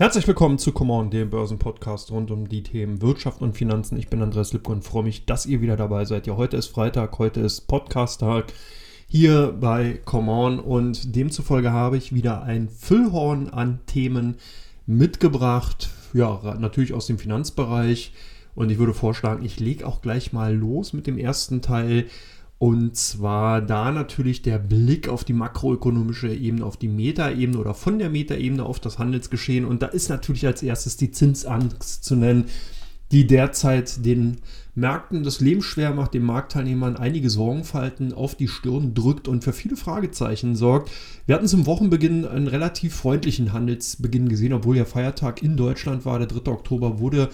Herzlich willkommen zu Come On, dem Börsenpodcast rund um die Themen Wirtschaft und Finanzen. Ich bin Andreas Lipko und freue mich, dass ihr wieder dabei seid. Ja, heute ist Freitag, heute ist Podcast-Tag hier bei Come On und demzufolge habe ich wieder ein Füllhorn an Themen mitgebracht. Ja, natürlich aus dem Finanzbereich. Und ich würde vorschlagen, ich lege auch gleich mal los mit dem ersten Teil. Und zwar da natürlich der Blick auf die makroökonomische Ebene, auf die Metaebene oder von der Metaebene auf das Handelsgeschehen. Und da ist natürlich als erstes die Zinsangst zu nennen, die derzeit den Märkten das Leben schwer macht, den Marktteilnehmern einige Sorgenfalten auf die Stirn drückt und für viele Fragezeichen sorgt. Wir hatten zum Wochenbeginn einen relativ freundlichen Handelsbeginn gesehen, obwohl ja Feiertag in Deutschland war. Der 3. Oktober wurde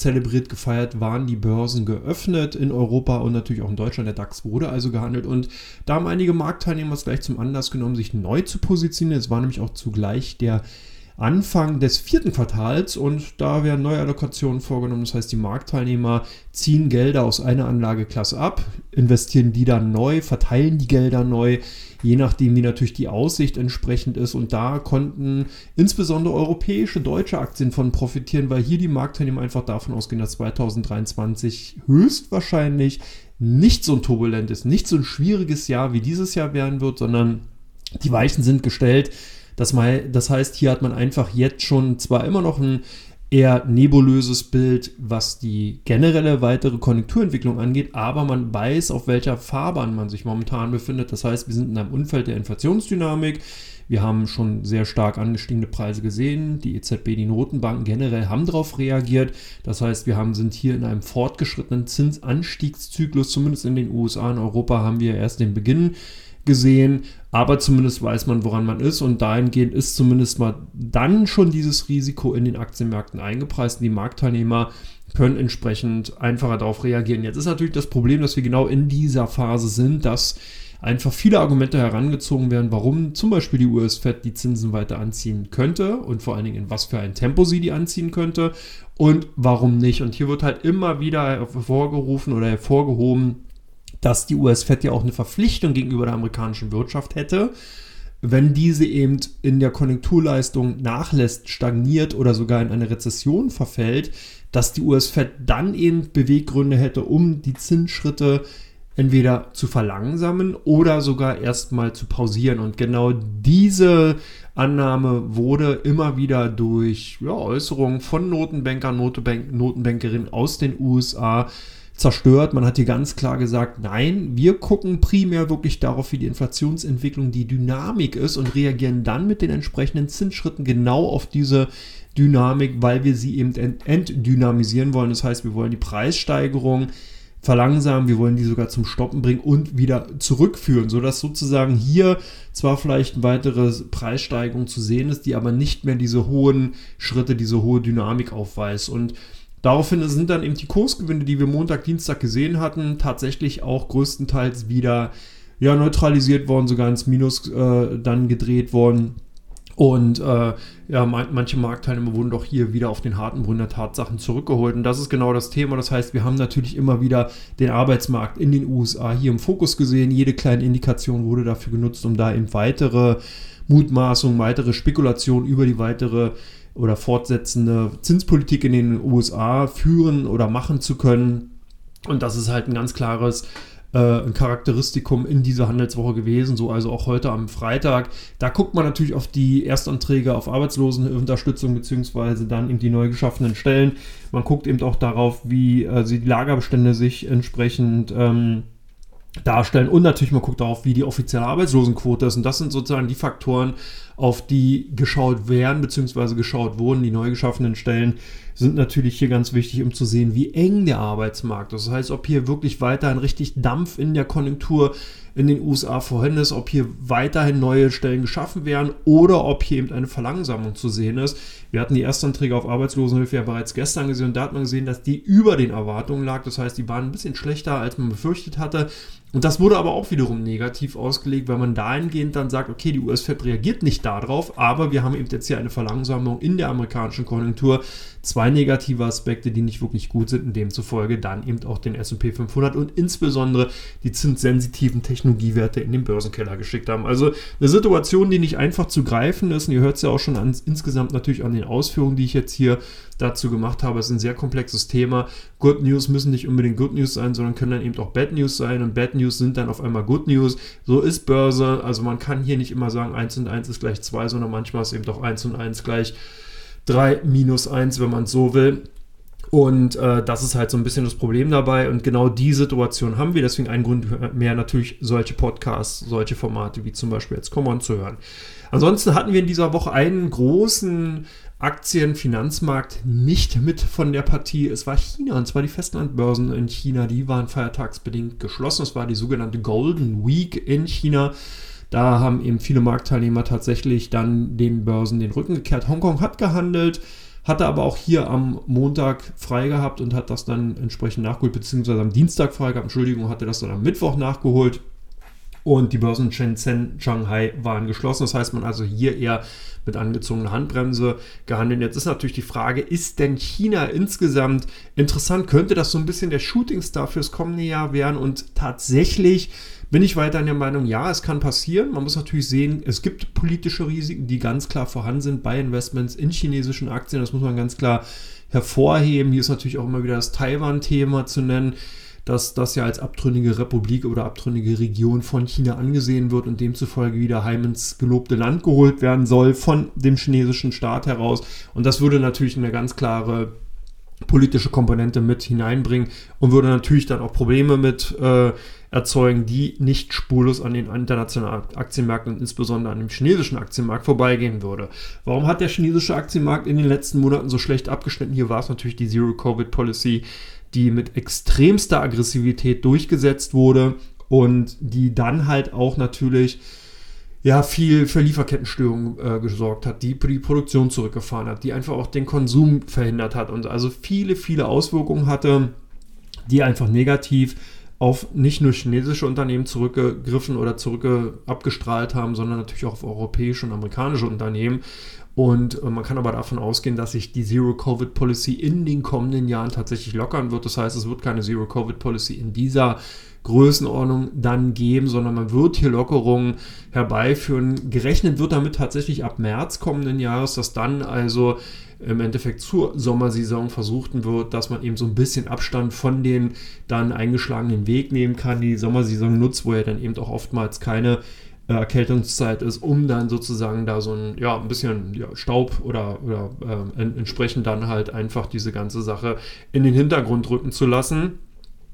zelebriert gefeiert, waren die Börsen geöffnet in Europa und natürlich auch in Deutschland. Der DAX wurde also gehandelt und da haben einige Marktteilnehmer es gleich zum Anlass genommen, sich neu zu positionieren. Es war nämlich auch zugleich der Anfang des vierten Quartals und da werden neue Allokationen vorgenommen. Das heißt, die Marktteilnehmer ziehen Gelder aus einer Anlageklasse ab, investieren die dann neu, verteilen die Gelder neu, je nachdem wie natürlich die Aussicht entsprechend ist. Und da konnten insbesondere europäische, deutsche Aktien von profitieren, weil hier die Marktteilnehmer einfach davon ausgehen, dass 2023 höchstwahrscheinlich nicht so ein turbulentes, nicht so ein schwieriges Jahr wie dieses Jahr werden wird, sondern die Weichen sind gestellt das, das heißt, hier hat man einfach jetzt schon zwar immer noch ein eher nebulöses Bild, was die generelle weitere Konjunkturentwicklung angeht, aber man weiß, auf welcher Fahrbahn man sich momentan befindet. Das heißt, wir sind in einem Umfeld der Inflationsdynamik. Wir haben schon sehr stark angestiegene Preise gesehen. Die EZB, die Notenbanken generell haben darauf reagiert. Das heißt, wir haben, sind hier in einem fortgeschrittenen Zinsanstiegszyklus, zumindest in den USA. In Europa haben wir erst den Beginn gesehen, aber zumindest weiß man, woran man ist und dahingehend ist zumindest mal dann schon dieses Risiko in den Aktienmärkten eingepreist. Die Marktteilnehmer können entsprechend einfacher darauf reagieren. Jetzt ist natürlich das Problem, dass wir genau in dieser Phase sind, dass einfach viele Argumente herangezogen werden, warum zum Beispiel die US-Fed die Zinsen weiter anziehen könnte und vor allen Dingen in was für ein Tempo sie die anziehen könnte und warum nicht. Und hier wird halt immer wieder hervorgerufen oder hervorgehoben, dass die US-Fed ja auch eine Verpflichtung gegenüber der amerikanischen Wirtschaft hätte, wenn diese eben in der Konjunkturleistung nachlässt, stagniert oder sogar in eine Rezession verfällt, dass die US-Fed dann eben Beweggründe hätte, um die Zinsschritte entweder zu verlangsamen oder sogar erstmal zu pausieren. Und genau diese Annahme wurde immer wieder durch ja, Äußerungen von Notenbankern, Notenbank, Notenbankerinnen aus den USA zerstört. Man hat hier ganz klar gesagt, nein, wir gucken primär wirklich darauf, wie die Inflationsentwicklung, die Dynamik ist und reagieren dann mit den entsprechenden Zinsschritten genau auf diese Dynamik, weil wir sie eben entdynamisieren wollen. Das heißt, wir wollen die Preissteigerung verlangsamen, wir wollen die sogar zum Stoppen bringen und wieder zurückführen, sodass sozusagen hier zwar vielleicht eine weitere Preissteigerung zu sehen ist, die aber nicht mehr diese hohen Schritte, diese hohe Dynamik aufweist. Und Daraufhin sind dann eben die Kursgewinne, die wir Montag, Dienstag gesehen hatten, tatsächlich auch größtenteils wieder ja, neutralisiert worden, sogar ins Minus äh, dann gedreht worden. Und äh, ja, manche Marktteilnehmer wurden doch hier wieder auf den harten Boden der Tatsachen zurückgeholt. Und das ist genau das Thema. Das heißt, wir haben natürlich immer wieder den Arbeitsmarkt in den USA hier im Fokus gesehen. Jede kleine Indikation wurde dafür genutzt, um da eben weitere Mutmaßungen, weitere Spekulationen über die weitere oder fortsetzende Zinspolitik in den USA führen oder machen zu können. Und das ist halt ein ganz klares äh, ein Charakteristikum in dieser Handelswoche gewesen, so also auch heute am Freitag. Da guckt man natürlich auf die Erstanträge auf Arbeitslosenunterstützung beziehungsweise dann eben die neu geschaffenen Stellen. Man guckt eben auch darauf, wie äh, die Lagerbestände sich entsprechend ähm, darstellen und natürlich man guckt darauf, wie die offizielle Arbeitslosenquote ist und das sind sozusagen die Faktoren, auf die geschaut werden bzw. geschaut wurden, die neu geschaffenen Stellen sind natürlich hier ganz wichtig, um zu sehen, wie eng der Arbeitsmarkt ist. Das heißt, ob hier wirklich weiterhin richtig Dampf in der Konjunktur in den USA vorhanden ist, ob hier weiterhin neue Stellen geschaffen werden oder ob hier eben eine Verlangsamung zu sehen ist. Wir hatten die Erstanträge auf Arbeitslosenhilfe ja bereits gestern gesehen und da hat man gesehen, dass die über den Erwartungen lag. Das heißt, die waren ein bisschen schlechter, als man befürchtet hatte. Und das wurde aber auch wiederum negativ ausgelegt, weil man dahingehend dann sagt, okay, die US-Fed reagiert nicht darauf, aber wir haben eben jetzt hier eine Verlangsamung in der amerikanischen Konjunktur. Zwei negative Aspekte, die nicht wirklich gut sind, und demzufolge dann eben auch den SP 500 und insbesondere die zinssensitiven Technologiewerte in den Börsenkeller geschickt haben. Also eine Situation, die nicht einfach zu greifen ist, und ihr hört es ja auch schon an, insgesamt natürlich an den Ausführungen, die ich jetzt hier dazu gemacht habe. Es ist ein sehr komplexes Thema. Good News müssen nicht unbedingt Good News sein, sondern können dann eben auch Bad News sein und Bad News sind dann auf einmal Good News. So ist Börse. Also man kann hier nicht immer sagen, 1 und 1 ist gleich 2, sondern manchmal ist eben doch 1 und 1 gleich 3 minus 1, wenn man so will. Und äh, das ist halt so ein bisschen das Problem dabei. Und genau die Situation haben wir. Deswegen ein Grund mehr natürlich solche Podcasts, solche Formate wie zum Beispiel jetzt Common zu hören. Ansonsten hatten wir in dieser Woche einen großen Aktienfinanzmarkt nicht mit von der Partie. Es war China, und zwar die Festlandbörsen in China, die waren feiertagsbedingt geschlossen. Es war die sogenannte Golden Week in China. Da haben eben viele Marktteilnehmer tatsächlich dann den Börsen den Rücken gekehrt. Hongkong hat gehandelt, hatte aber auch hier am Montag frei gehabt und hat das dann entsprechend nachgeholt, beziehungsweise am Dienstag frei gehabt, Entschuldigung, hatte das dann am Mittwoch nachgeholt. Und die Börsen Shenzhen, Shanghai waren geschlossen. Das heißt, man also hier eher mit angezogener Handbremse gehandelt. Jetzt ist natürlich die Frage, ist denn China insgesamt interessant? Könnte das so ein bisschen der Shootingstar fürs kommende Jahr werden? Und tatsächlich bin ich weiter in der Meinung, ja, es kann passieren. Man muss natürlich sehen, es gibt politische Risiken, die ganz klar vorhanden sind bei Investments in chinesischen Aktien. Das muss man ganz klar hervorheben. Hier ist natürlich auch immer wieder das Taiwan-Thema zu nennen dass das ja als abtrünnige Republik oder abtrünnige Region von China angesehen wird und demzufolge wieder heim ins gelobte Land geholt werden soll von dem chinesischen Staat heraus. Und das würde natürlich eine ganz klare politische Komponente mit hineinbringen und würde natürlich dann auch Probleme mit äh, erzeugen, die nicht spurlos an den internationalen Aktienmärkten und insbesondere an dem chinesischen Aktienmarkt vorbeigehen würde. Warum hat der chinesische Aktienmarkt in den letzten Monaten so schlecht abgeschnitten? Hier war es natürlich die Zero-Covid-Policy, die mit extremster Aggressivität durchgesetzt wurde und die dann halt auch natürlich ja, viel für Lieferkettenstörungen äh, gesorgt hat, die die Produktion zurückgefahren hat, die einfach auch den Konsum verhindert hat und also viele, viele Auswirkungen hatte, die einfach negativ auf nicht nur chinesische Unternehmen zurückgegriffen oder zurück abgestrahlt haben, sondern natürlich auch auf europäische und amerikanische Unternehmen. Und äh, man kann aber davon ausgehen, dass sich die Zero-Covid-Policy in den kommenden Jahren tatsächlich lockern wird. Das heißt, es wird keine Zero-Covid-Policy in dieser Größenordnung dann geben, sondern man wird hier Lockerungen herbeiführen. Gerechnet wird damit tatsächlich ab März kommenden Jahres, dass dann also im Endeffekt zur Sommersaison versuchten wird, dass man eben so ein bisschen Abstand von den dann eingeschlagenen Weg nehmen kann, die Sommersaison nutzt, wo ja dann eben auch oftmals keine Erkältungszeit ist, um dann sozusagen da so ein, ja, ein bisschen ja, Staub oder, oder äh, entsprechend dann halt einfach diese ganze Sache in den Hintergrund rücken zu lassen.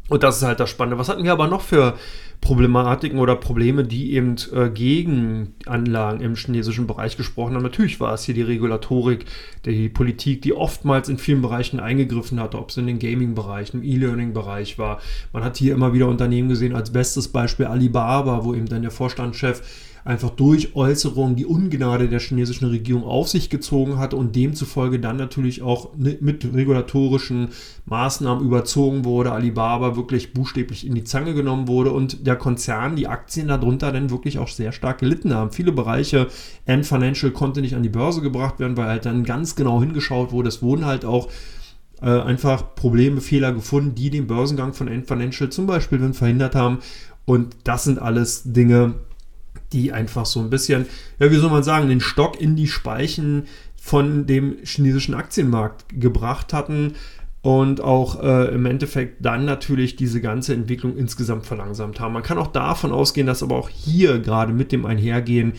Und das ist halt das Spannende. Was hatten wir aber noch für Problematiken oder Probleme, die eben äh, gegen Anlagen im chinesischen Bereich gesprochen haben? Natürlich war es hier die Regulatorik, die Politik, die oftmals in vielen Bereichen eingegriffen hat, ob es in den Gaming-Bereich, im E-Learning-Bereich war. Man hat hier immer wieder Unternehmen gesehen, als bestes Beispiel Alibaba, wo eben dann der Vorstandschef einfach durch Äußerungen die Ungnade der chinesischen Regierung auf sich gezogen hat und demzufolge dann natürlich auch mit regulatorischen Maßnahmen überzogen wurde, Alibaba wirklich buchstäblich in die Zange genommen wurde und der Konzern, die Aktien darunter dann wirklich auch sehr stark gelitten haben. Viele Bereiche, Ant Financial konnte nicht an die Börse gebracht werden, weil halt dann ganz genau hingeschaut wurde. Es wurden halt auch äh, einfach Probleme, Fehler gefunden, die den Börsengang von Ant Financial zum Beispiel verhindert haben. Und das sind alles Dinge, die einfach so ein bisschen, ja, wie soll man sagen, den Stock in die Speichen von dem chinesischen Aktienmarkt gebracht hatten und auch äh, im Endeffekt dann natürlich diese ganze Entwicklung insgesamt verlangsamt haben. Man kann auch davon ausgehen, dass aber auch hier gerade mit dem Einhergehen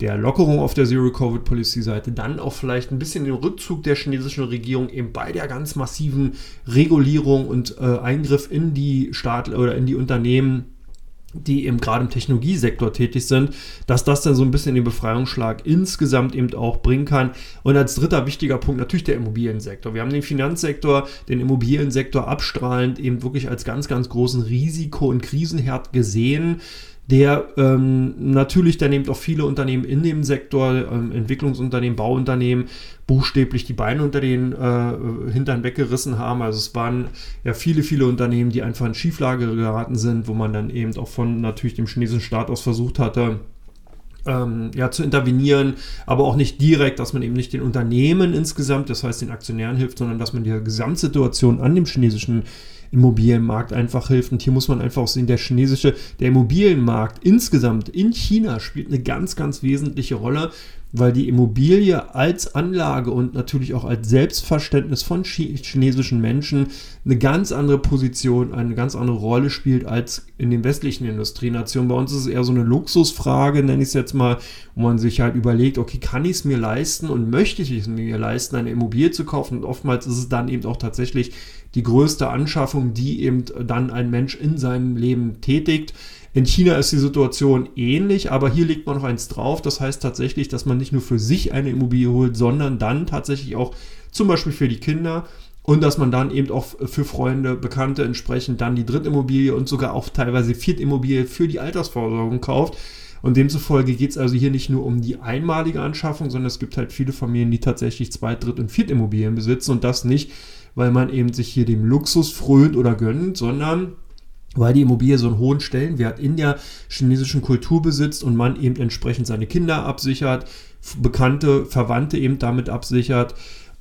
der Lockerung auf der Zero-Covid-Policy-Seite dann auch vielleicht ein bisschen den Rückzug der chinesischen Regierung eben bei der ganz massiven Regulierung und äh, Eingriff in die Staat oder in die Unternehmen die eben gerade im Technologiesektor tätig sind, dass das dann so ein bisschen den Befreiungsschlag insgesamt eben auch bringen kann. Und als dritter wichtiger Punkt natürlich der Immobiliensektor. Wir haben den Finanzsektor, den Immobiliensektor abstrahlend eben wirklich als ganz, ganz großen Risiko- und Krisenherd gesehen der ähm, natürlich dann eben auch viele Unternehmen in dem Sektor, ähm, Entwicklungsunternehmen, Bauunternehmen, buchstäblich die Beine unter den äh, Hintern weggerissen haben. Also es waren ja viele, viele Unternehmen, die einfach in Schieflage geraten sind, wo man dann eben auch von natürlich dem chinesischen Staat aus versucht hatte, ähm, ja, zu intervenieren, aber auch nicht direkt, dass man eben nicht den Unternehmen insgesamt, das heißt den Aktionären hilft, sondern dass man die Gesamtsituation an dem chinesischen Immobilienmarkt einfach hilft. Und hier muss man einfach auch sehen, der chinesische, der Immobilienmarkt insgesamt in China spielt eine ganz, ganz wesentliche Rolle weil die Immobilie als Anlage und natürlich auch als Selbstverständnis von chinesischen Menschen eine ganz andere Position, eine ganz andere Rolle spielt als in den westlichen Industrienationen. Bei uns ist es eher so eine Luxusfrage, nenne ich es jetzt mal, wo man sich halt überlegt, okay, kann ich es mir leisten und möchte ich es mir leisten, eine Immobilie zu kaufen? Und oftmals ist es dann eben auch tatsächlich die größte Anschaffung, die eben dann ein Mensch in seinem Leben tätigt. In China ist die Situation ähnlich, aber hier legt man noch eins drauf. Das heißt tatsächlich, dass man nicht nur für sich eine Immobilie holt, sondern dann tatsächlich auch zum Beispiel für die Kinder und dass man dann eben auch für Freunde, Bekannte entsprechend dann die Drittimmobilie und sogar auch teilweise Viertimmobilie für die Altersvorsorgung kauft. Und demzufolge geht es also hier nicht nur um die einmalige Anschaffung, sondern es gibt halt viele Familien, die tatsächlich Zweit-, Dritt- und Viertimmobilien besitzen und das nicht, weil man eben sich hier dem Luxus frönt oder gönnt, sondern weil die Immobilie so einen hohen Stellenwert in der chinesischen Kultur besitzt und man eben entsprechend seine Kinder absichert, Bekannte, Verwandte eben damit absichert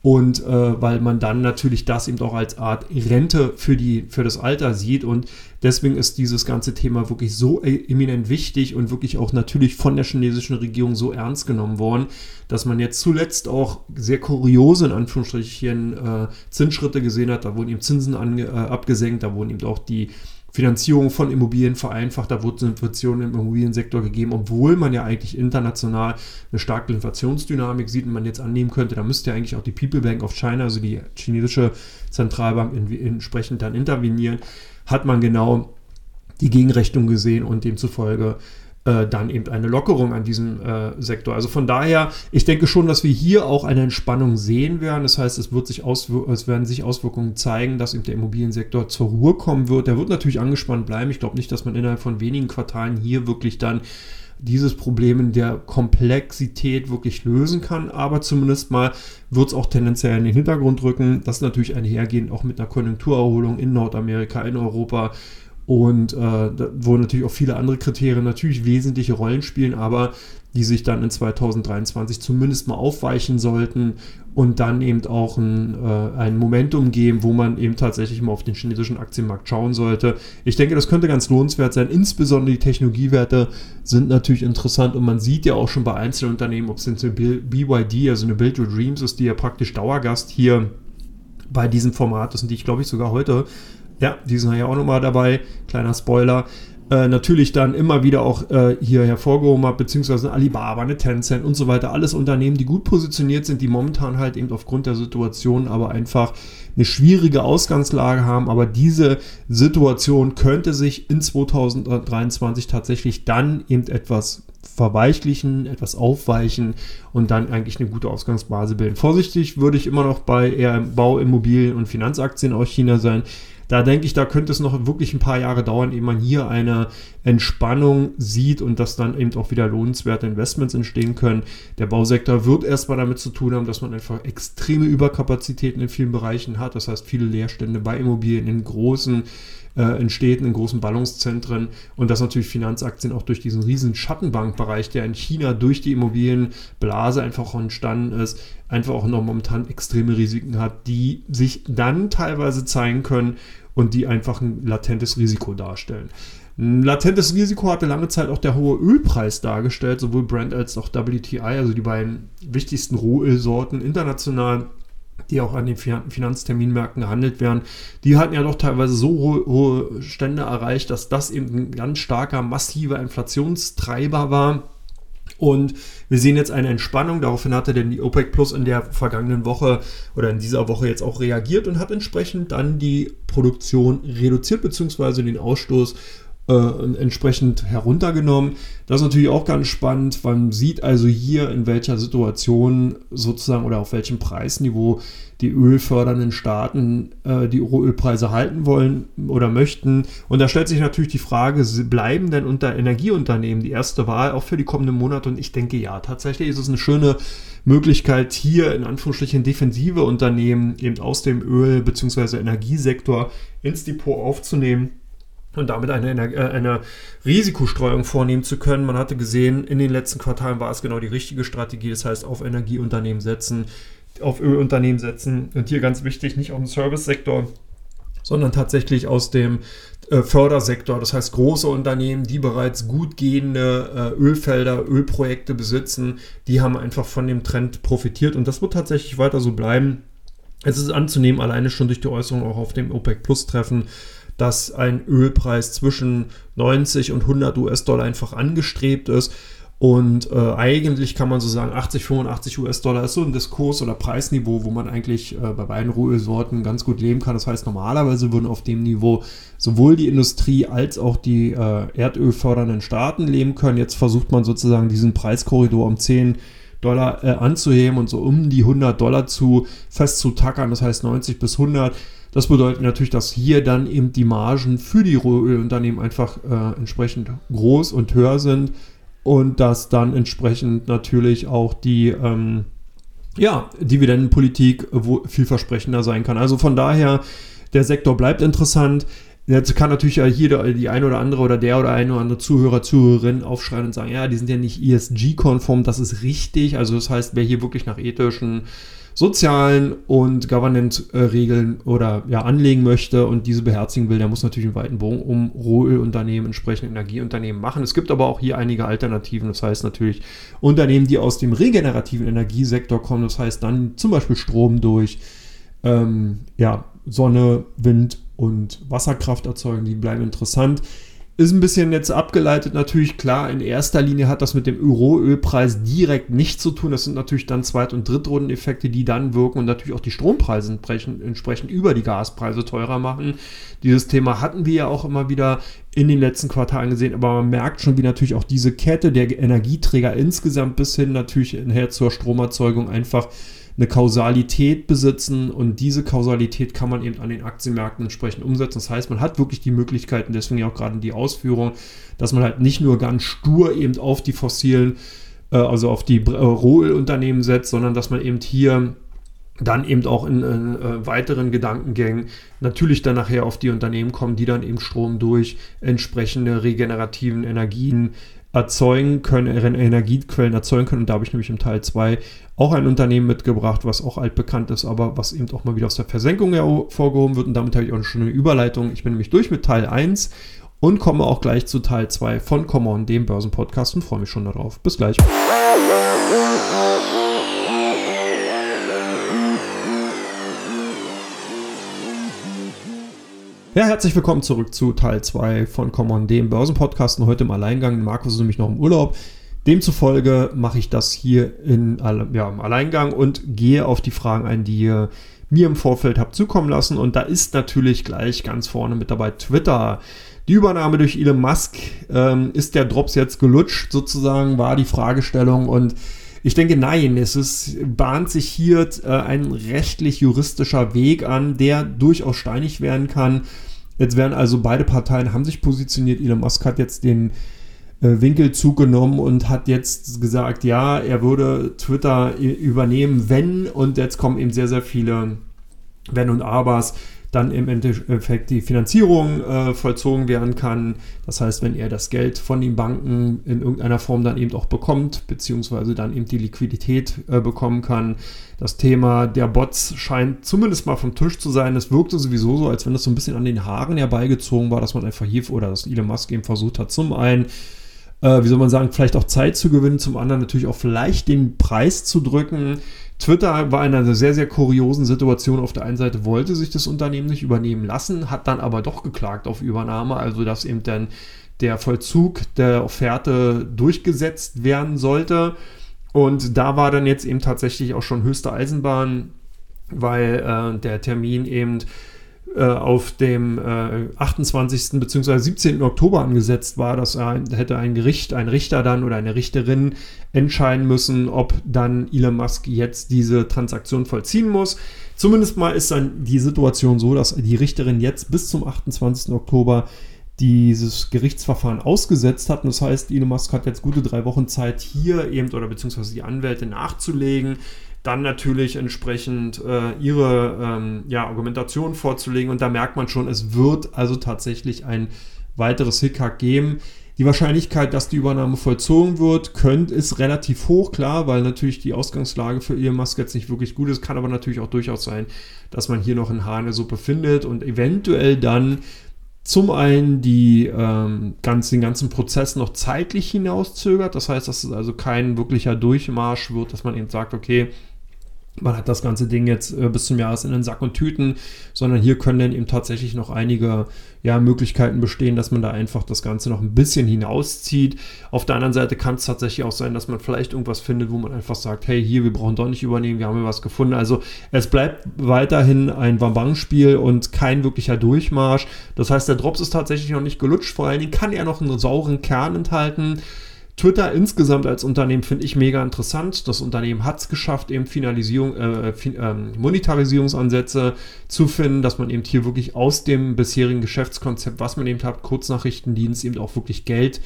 und äh, weil man dann natürlich das eben auch als Art Rente für, die, für das Alter sieht und deswegen ist dieses ganze Thema wirklich so e-, eminent wichtig und wirklich auch natürlich von der chinesischen Regierung so ernst genommen worden, dass man jetzt zuletzt auch sehr kuriose in Anführungsstrichen äh, Zinsschritte gesehen hat, da wurden eben Zinsen ange, äh, abgesenkt, da wurden eben auch die Finanzierung von Immobilien vereinfacht, da wurde Inflation im Immobiliensektor gegeben, obwohl man ja eigentlich international eine starke Inflationsdynamik sieht und man jetzt annehmen könnte, da müsste ja eigentlich auch die People Bank of China, also die chinesische Zentralbank, entsprechend dann intervenieren, hat man genau die Gegenrechnung gesehen und demzufolge äh, dann eben eine Lockerung an diesem äh, Sektor. Also von daher, ich denke schon, dass wir hier auch eine Entspannung sehen werden. Das heißt, es, wird sich es werden sich Auswirkungen zeigen, dass eben der Immobiliensektor zur Ruhe kommen wird. Der wird natürlich angespannt bleiben. Ich glaube nicht, dass man innerhalb von wenigen Quartalen hier wirklich dann dieses Problem in der Komplexität wirklich lösen kann. Aber zumindest mal wird es auch tendenziell in den Hintergrund rücken. Das ist natürlich einhergehend auch mit einer Konjunkturerholung in Nordamerika, in Europa und äh, wo natürlich auch viele andere Kriterien natürlich wesentliche Rollen spielen, aber die sich dann in 2023 zumindest mal aufweichen sollten und dann eben auch ein, äh, ein Momentum geben, wo man eben tatsächlich mal auf den chinesischen Aktienmarkt schauen sollte. Ich denke, das könnte ganz lohnenswert sein. Insbesondere die Technologiewerte sind natürlich interessant und man sieht ja auch schon bei einzelnen Unternehmen, ob es jetzt eine BYD, also eine Build Your Dreams ist, die ja praktisch Dauergast hier bei diesem Format ist und die ich glaube ich sogar heute ja, die sind ja auch nochmal dabei. Kleiner Spoiler. Äh, natürlich dann immer wieder auch äh, hier hervorgehoben hat, beziehungsweise Alibaba, eine Tencent und so weiter. Alles Unternehmen, die gut positioniert sind, die momentan halt eben aufgrund der Situation aber einfach eine schwierige Ausgangslage haben. Aber diese Situation könnte sich in 2023 tatsächlich dann eben etwas verweichlichen, etwas aufweichen und dann eigentlich eine gute Ausgangsbasis bilden. Vorsichtig würde ich immer noch bei eher Bau, Immobilien und Finanzaktien aus China sein. Da denke ich, da könnte es noch wirklich ein paar Jahre dauern, ehe man hier eine Entspannung sieht und dass dann eben auch wieder lohnenswerte Investments entstehen können. Der Bausektor wird erstmal damit zu tun haben, dass man einfach extreme Überkapazitäten in vielen Bereichen hat. Das heißt, viele Leerstände bei Immobilien in großen äh, in Städten, in großen Ballungszentren und dass natürlich Finanzaktien auch durch diesen riesen Schattenbankbereich, der in China durch die Immobilienblase einfach entstanden ist, einfach auch noch momentan extreme Risiken hat, die sich dann teilweise zeigen können und die einfach ein latentes Risiko darstellen. Ein latentes Risiko hatte lange Zeit auch der hohe Ölpreis dargestellt, sowohl Brent als auch WTI, also die beiden wichtigsten Rohölsorten international die auch an den Finanzterminmärkten gehandelt werden, die hatten ja doch teilweise so hohe, hohe Stände erreicht, dass das eben ein ganz starker, massiver Inflationstreiber war. Und wir sehen jetzt eine Entspannung. Daraufhin hatte denn die OPEC Plus in der vergangenen Woche oder in dieser Woche jetzt auch reagiert und hat entsprechend dann die Produktion reduziert, beziehungsweise den Ausstoß äh, entsprechend heruntergenommen. Das ist natürlich auch ganz spannend. Man sieht also hier, in welcher Situation sozusagen oder auf welchem Preisniveau die ölfördernden Staaten äh, die Ölpreise halten wollen oder möchten. Und da stellt sich natürlich die Frage, bleiben denn unter Energieunternehmen die erste Wahl auch für die kommenden Monate? Und ich denke ja, tatsächlich ist es eine schöne Möglichkeit, hier in Anführungsstrichen defensive Unternehmen eben aus dem Öl- bzw. Energiesektor ins Depot aufzunehmen und damit eine, eine Risikostreuung vornehmen zu können. Man hatte gesehen, in den letzten Quartalen war es genau die richtige Strategie, das heißt auf Energieunternehmen setzen, auf Ölunternehmen setzen und hier ganz wichtig, nicht auf den Service-Sektor, sondern tatsächlich aus dem äh, Fördersektor, das heißt große Unternehmen, die bereits gut gehende äh, Ölfelder, Ölprojekte besitzen, die haben einfach von dem Trend profitiert und das wird tatsächlich weiter so bleiben. Es ist anzunehmen, alleine schon durch die Äußerung auch auf dem OPEC Plus Treffen, dass ein Ölpreis zwischen 90 und 100 US-Dollar einfach angestrebt ist. Und äh, eigentlich kann man so sagen, 80, 85 US-Dollar ist so ein Diskurs oder Preisniveau, wo man eigentlich äh, bei beiden Rohölsorten ganz gut leben kann. Das heißt, normalerweise würden auf dem Niveau sowohl die Industrie als auch die äh, erdölfördernden Staaten leben können. Jetzt versucht man sozusagen diesen Preiskorridor um 10 Dollar äh, anzuheben und so um die 100 Dollar zu festzutackern. Das heißt 90 bis 100 das bedeutet natürlich, dass hier dann eben die Margen für die Rohölunternehmen einfach äh, entsprechend groß und höher sind und dass dann entsprechend natürlich auch die ähm, ja, Dividendenpolitik vielversprechender sein kann. Also von daher, der Sektor bleibt interessant. Jetzt kann natürlich hier die ein oder andere oder der oder eine oder andere Zuhörer, Zuhörerin aufschreien und sagen, ja, die sind ja nicht ESG-konform, das ist richtig. Also das heißt, wer hier wirklich nach ethischen sozialen und Governance-Regeln oder ja, anlegen möchte und diese beherzigen will, der muss natürlich einen weiten Bogen um Rohölunternehmen, entsprechende Energieunternehmen machen. Es gibt aber auch hier einige Alternativen. Das heißt natürlich Unternehmen, die aus dem regenerativen Energiesektor kommen. Das heißt dann zum Beispiel Strom durch ähm, ja, Sonne, Wind und Wasserkraft erzeugen. Die bleiben interessant. Ist ein bisschen jetzt abgeleitet, natürlich klar, in erster Linie hat das mit dem Rohölpreis direkt nichts zu tun. Das sind natürlich dann Zweit- und Drittrundeneffekte, die dann wirken und natürlich auch die Strompreise entsprechend, entsprechend über die Gaspreise teurer machen. Dieses Thema hatten wir ja auch immer wieder in den letzten Quartalen gesehen, aber man merkt schon, wie natürlich auch diese Kette der Energieträger insgesamt bis hin natürlich her zur Stromerzeugung einfach eine Kausalität besitzen und diese Kausalität kann man eben an den Aktienmärkten entsprechend umsetzen. Das heißt, man hat wirklich die Möglichkeiten, deswegen ja auch gerade die Ausführung, dass man halt nicht nur ganz stur eben auf die fossilen, äh, also auf die äh, Rohölunternehmen setzt, sondern dass man eben hier dann eben auch in, in äh, weiteren Gedankengängen natürlich dann nachher auf die Unternehmen kommen, die dann eben Strom durch entsprechende regenerativen Energien erzeugen können, Energiequellen erzeugen können. Und da habe ich nämlich im Teil 2 auch ein Unternehmen mitgebracht, was auch altbekannt ist, aber was eben auch mal wieder aus der Versenkung hervorgehoben wird. Und damit habe ich auch eine Überleitung. Ich bin nämlich durch mit Teil 1 und komme auch gleich zu Teil 2 von Common, dem Börsenpodcast und freue mich schon darauf. Bis gleich. Ja, herzlich willkommen zurück zu Teil 2 von Common, dem Börsenpodcast. Und heute im Alleingang. Markus ist nämlich noch im Urlaub. Demzufolge mache ich das hier in, ja, im Alleingang und gehe auf die Fragen ein, die ihr mir im Vorfeld habt zukommen lassen. Und da ist natürlich gleich ganz vorne mit dabei Twitter. Die Übernahme durch Elon Musk. Ähm, ist der Drops jetzt gelutscht sozusagen, war die Fragestellung. Und ich denke, nein, es ist, bahnt sich hier äh, ein rechtlich-juristischer Weg an, der durchaus steinig werden kann. Jetzt werden also beide Parteien haben sich positioniert. Elon Musk hat jetzt den äh, Winkel zugenommen und hat jetzt gesagt, ja, er würde Twitter übernehmen, wenn, und jetzt kommen eben sehr, sehr viele Wenn und Abers, dann im Endeffekt die Finanzierung äh, vollzogen werden kann. Das heißt, wenn er das Geld von den Banken in irgendeiner Form dann eben auch bekommt, beziehungsweise dann eben die Liquidität äh, bekommen kann. Das Thema der Bots scheint zumindest mal vom Tisch zu sein. Es wirkte sowieso so, als wenn das so ein bisschen an den Haaren herbeigezogen war, dass man einfach hier oder dass Elon Musk eben versucht hat, zum einen äh, wie soll man sagen, vielleicht auch Zeit zu gewinnen, zum anderen natürlich auch vielleicht den Preis zu drücken. Twitter war in einer sehr, sehr kuriosen Situation. Auf der einen Seite wollte sich das Unternehmen nicht übernehmen lassen, hat dann aber doch geklagt auf Übernahme, also dass eben dann der Vollzug der Offerte durchgesetzt werden sollte. Und da war dann jetzt eben tatsächlich auch schon höchste Eisenbahn, weil äh, der Termin eben auf dem äh, 28. bzw. 17. Oktober angesetzt war, dass er, hätte ein Gericht, ein Richter dann oder eine Richterin entscheiden müssen, ob dann Elon Musk jetzt diese Transaktion vollziehen muss. Zumindest mal ist dann die Situation so, dass die Richterin jetzt bis zum 28. Oktober dieses Gerichtsverfahren ausgesetzt hat. Und das heißt, Elon Musk hat jetzt gute drei Wochen Zeit, hier eben oder beziehungsweise die Anwälte nachzulegen, dann natürlich entsprechend äh, ihre ähm, ja, Argumentation vorzulegen. Und da merkt man schon, es wird also tatsächlich ein weiteres Hickhack geben. Die Wahrscheinlichkeit, dass die Übernahme vollzogen wird, könnt, ist relativ hoch, klar, weil natürlich die Ausgangslage für Elon Musk jetzt nicht wirklich gut ist. Kann aber natürlich auch durchaus sein, dass man hier noch ein Haar in der Suppe findet und eventuell dann zum einen die, ähm, ganz, den ganzen Prozess noch zeitlich hinauszögert. Das heißt, dass es also kein wirklicher Durchmarsch wird, dass man eben sagt, okay, man hat das ganze Ding jetzt äh, bis zum Jahresende in Sack und Tüten, sondern hier können dann eben tatsächlich noch einige ja, Möglichkeiten bestehen, dass man da einfach das Ganze noch ein bisschen hinauszieht. Auf der anderen Seite kann es tatsächlich auch sein, dass man vielleicht irgendwas findet, wo man einfach sagt, hey, hier, wir brauchen doch nicht übernehmen, wir haben hier was gefunden. Also es bleibt weiterhin ein Wambang-Spiel und kein wirklicher Durchmarsch. Das heißt, der Drops ist tatsächlich noch nicht gelutscht, vor allen Dingen kann er noch einen sauren Kern enthalten. Twitter insgesamt als Unternehmen finde ich mega interessant. Das Unternehmen hat es geschafft, eben Finalisierung, äh, fin äh, Monetarisierungsansätze zu finden, dass man eben hier wirklich aus dem bisherigen Geschäftskonzept, was man eben hat, Kurznachrichtendienst, eben auch wirklich Geld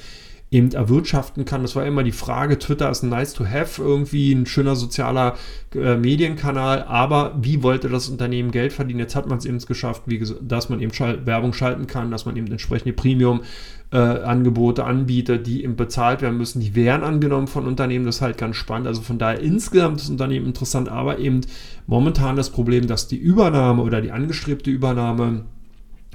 eben erwirtschaften kann. Das war immer die Frage. Twitter ist nice to have, irgendwie ein schöner sozialer äh, Medienkanal, aber wie wollte das Unternehmen Geld verdienen? Jetzt hat man es eben geschafft, wie dass man eben Schal Werbung schalten kann, dass man eben entsprechende Premium äh, Angebote anbietet, die eben bezahlt werden müssen. Die werden angenommen von Unternehmen, das ist halt ganz spannend. Also von daher insgesamt das Unternehmen interessant, aber eben momentan das Problem, dass die Übernahme oder die angestrebte Übernahme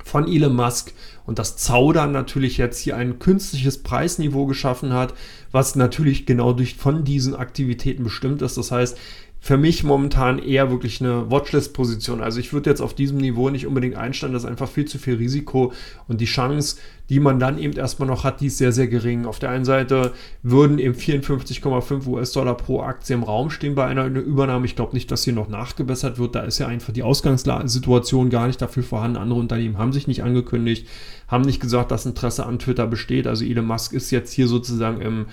von Elon Musk und das Zaudern natürlich jetzt hier ein künstliches Preisniveau geschaffen hat, was natürlich genau durch von diesen Aktivitäten bestimmt ist. Das heißt, für mich momentan eher wirklich eine Watchlist-Position. Also ich würde jetzt auf diesem Niveau nicht unbedingt einstellen, das ist einfach viel zu viel Risiko und die Chance, die man dann eben erstmal noch hat, die ist sehr, sehr gering. Auf der einen Seite würden eben 54,5 US-Dollar pro Aktie im Raum stehen bei einer Übernahme. Ich glaube nicht, dass hier noch nachgebessert wird. Da ist ja einfach die Ausgangssituation gar nicht dafür vorhanden. Andere Unternehmen haben sich nicht angekündigt, haben nicht gesagt, dass Interesse an Twitter besteht. Also Elon Musk ist jetzt hier sozusagen im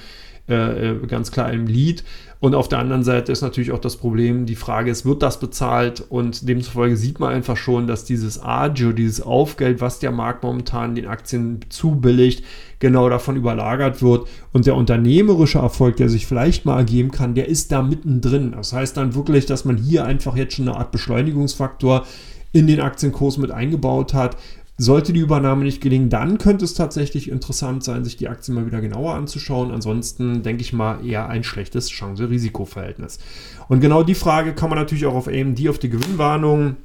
äh, äh, ganz klar im Lead. Und auf der anderen Seite ist natürlich auch das Problem, die Frage ist, wird das bezahlt? Und demzufolge sieht man einfach schon, dass dieses Agio, dieses Aufgeld, was der Markt momentan den Aktien zubilligt, genau davon überlagert wird. Und der unternehmerische Erfolg, der sich vielleicht mal ergeben kann, der ist da mittendrin. Das heißt dann wirklich, dass man hier einfach jetzt schon eine Art Beschleunigungsfaktor in den Aktienkurs mit eingebaut hat, sollte die Übernahme nicht gelingen, dann könnte es tatsächlich interessant sein, sich die Aktie mal wieder genauer anzuschauen. Ansonsten denke ich mal eher ein schlechtes Chance-Risiko-Verhältnis. Und genau die Frage kann man natürlich auch auf AMD, auf die Gewinnwarnung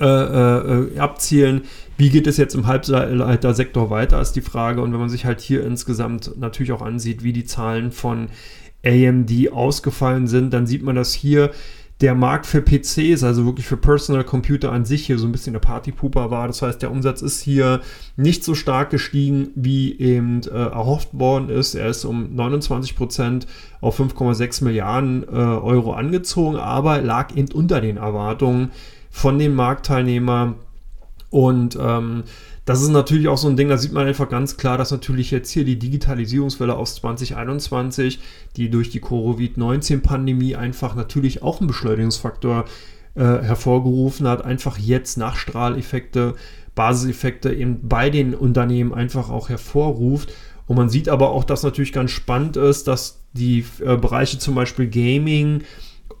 äh, äh, abzielen. Wie geht es jetzt im Halbleitersektor weiter, ist die Frage. Und wenn man sich halt hier insgesamt natürlich auch ansieht, wie die Zahlen von AMD ausgefallen sind, dann sieht man das hier der Markt für PCs, also wirklich für Personal Computer an sich hier so ein bisschen der Partypooper war. Das heißt, der Umsatz ist hier nicht so stark gestiegen, wie eben äh, erhofft worden ist. Er ist um 29 Prozent auf 5,6 Milliarden äh, Euro angezogen, aber lag eben unter den Erwartungen von den Marktteilnehmern. Und ähm, das ist natürlich auch so ein Ding, da sieht man einfach ganz klar, dass natürlich jetzt hier die Digitalisierungswelle aus 2021, die durch die Covid-19-Pandemie einfach natürlich auch einen Beschleunigungsfaktor äh, hervorgerufen hat, einfach jetzt Nachstrahleffekte, Basiseffekte eben bei den Unternehmen einfach auch hervorruft. Und man sieht aber auch, dass natürlich ganz spannend ist, dass die äh, Bereiche zum Beispiel Gaming,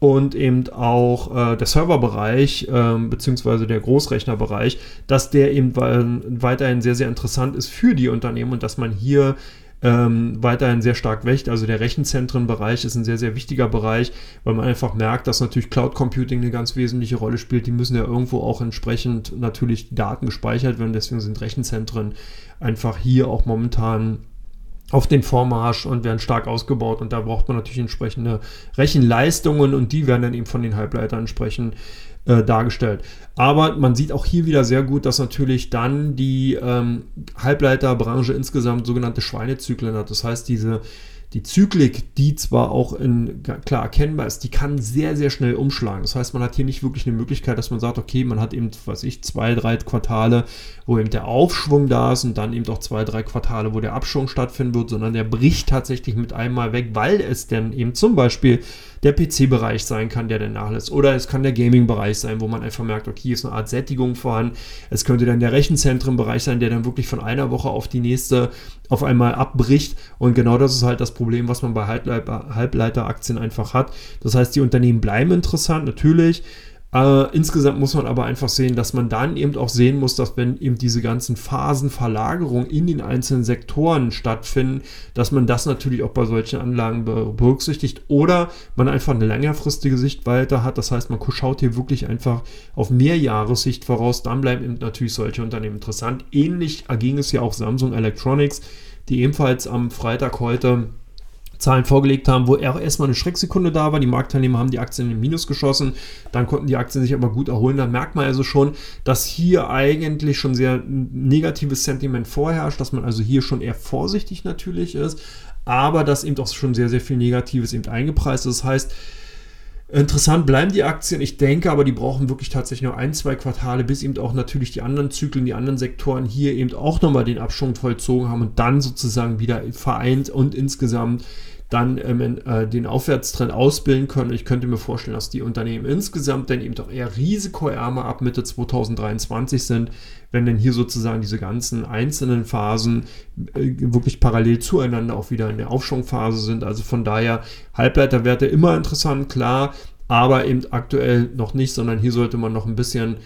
und eben auch äh, der Serverbereich äh, beziehungsweise der Großrechnerbereich, dass der eben weiterhin sehr, sehr interessant ist für die Unternehmen und dass man hier ähm, weiterhin sehr stark wächt. Also der Rechenzentrenbereich ist ein sehr, sehr wichtiger Bereich, weil man einfach merkt, dass natürlich Cloud Computing eine ganz wesentliche Rolle spielt. Die müssen ja irgendwo auch entsprechend natürlich Daten gespeichert werden. Deswegen sind Rechenzentren einfach hier auch momentan auf den Vormarsch und werden stark ausgebaut und da braucht man natürlich entsprechende Rechenleistungen und die werden dann eben von den Halbleitern entsprechend äh, dargestellt. Aber man sieht auch hier wieder sehr gut, dass natürlich dann die ähm, Halbleiterbranche insgesamt sogenannte Schweinezyklen hat. Das heißt, diese die Zyklik, die zwar auch in, klar erkennbar ist, die kann sehr, sehr schnell umschlagen. Das heißt, man hat hier nicht wirklich eine Möglichkeit, dass man sagt, okay, man hat eben, was ich, zwei, drei Quartale, wo eben der Aufschwung da ist und dann eben auch zwei, drei Quartale, wo der Abschwung stattfinden wird, sondern der bricht tatsächlich mit einmal weg, weil es dann eben zum Beispiel der PC-Bereich sein kann, der dann nachlässt. Oder es kann der Gaming-Bereich sein, wo man einfach merkt, okay, hier ist eine Art Sättigung vorhanden. Es könnte dann der Rechenzentrenbereich sein, der dann wirklich von einer Woche auf die nächste auf einmal abbricht. Und genau das ist halt das Problem, was man bei Halbleiteraktien einfach hat. Das heißt, die Unternehmen bleiben interessant, natürlich. Äh, insgesamt muss man aber einfach sehen, dass man dann eben auch sehen muss, dass wenn eben diese ganzen Phasenverlagerungen in den einzelnen Sektoren stattfinden, dass man das natürlich auch bei solchen Anlagen berücksichtigt oder man einfach eine längerfristige Sichtweite hat. Das heißt, man schaut hier wirklich einfach auf Mehrjahressicht voraus. Dann bleiben eben natürlich solche Unternehmen interessant. Ähnlich ging es ja auch Samsung Electronics, die ebenfalls am Freitag heute Zahlen vorgelegt haben, wo auch erstmal eine Schrecksekunde da war. Die Marktteilnehmer haben die Aktien in den Minus geschossen. Dann konnten die Aktien sich aber gut erholen. Da merkt man also schon, dass hier eigentlich schon sehr negatives Sentiment vorherrscht, dass man also hier schon eher vorsichtig natürlich ist, aber dass eben auch schon sehr, sehr viel Negatives eben eingepreist ist. Das heißt, Interessant bleiben die Aktien. Ich denke aber, die brauchen wirklich tatsächlich nur ein, zwei Quartale, bis eben auch natürlich die anderen Zyklen, die anderen Sektoren hier eben auch nochmal den Abschwung vollzogen haben und dann sozusagen wieder vereint und insgesamt dann ähm, äh, den Aufwärtstrend ausbilden können. Ich könnte mir vorstellen, dass die Unternehmen insgesamt dann eben doch eher risikoärmer ab Mitte 2023 sind, wenn denn hier sozusagen diese ganzen einzelnen Phasen äh, wirklich parallel zueinander auch wieder in der Aufschwungphase sind. Also von daher Halbleiterwerte immer interessant, klar, aber eben aktuell noch nicht, sondern hier sollte man noch ein bisschen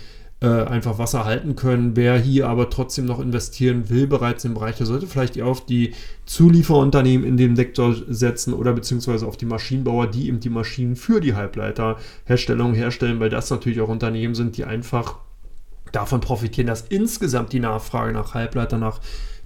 einfach Wasser halten können. Wer hier aber trotzdem noch investieren will, bereits im Bereich, der sollte vielleicht eher auf die Zulieferunternehmen in dem Sektor setzen oder beziehungsweise auf die Maschinenbauer, die eben die Maschinen für die Halbleiterherstellung herstellen, weil das natürlich auch Unternehmen sind, die einfach davon profitieren, dass insgesamt die Nachfrage nach Halbleiter, nach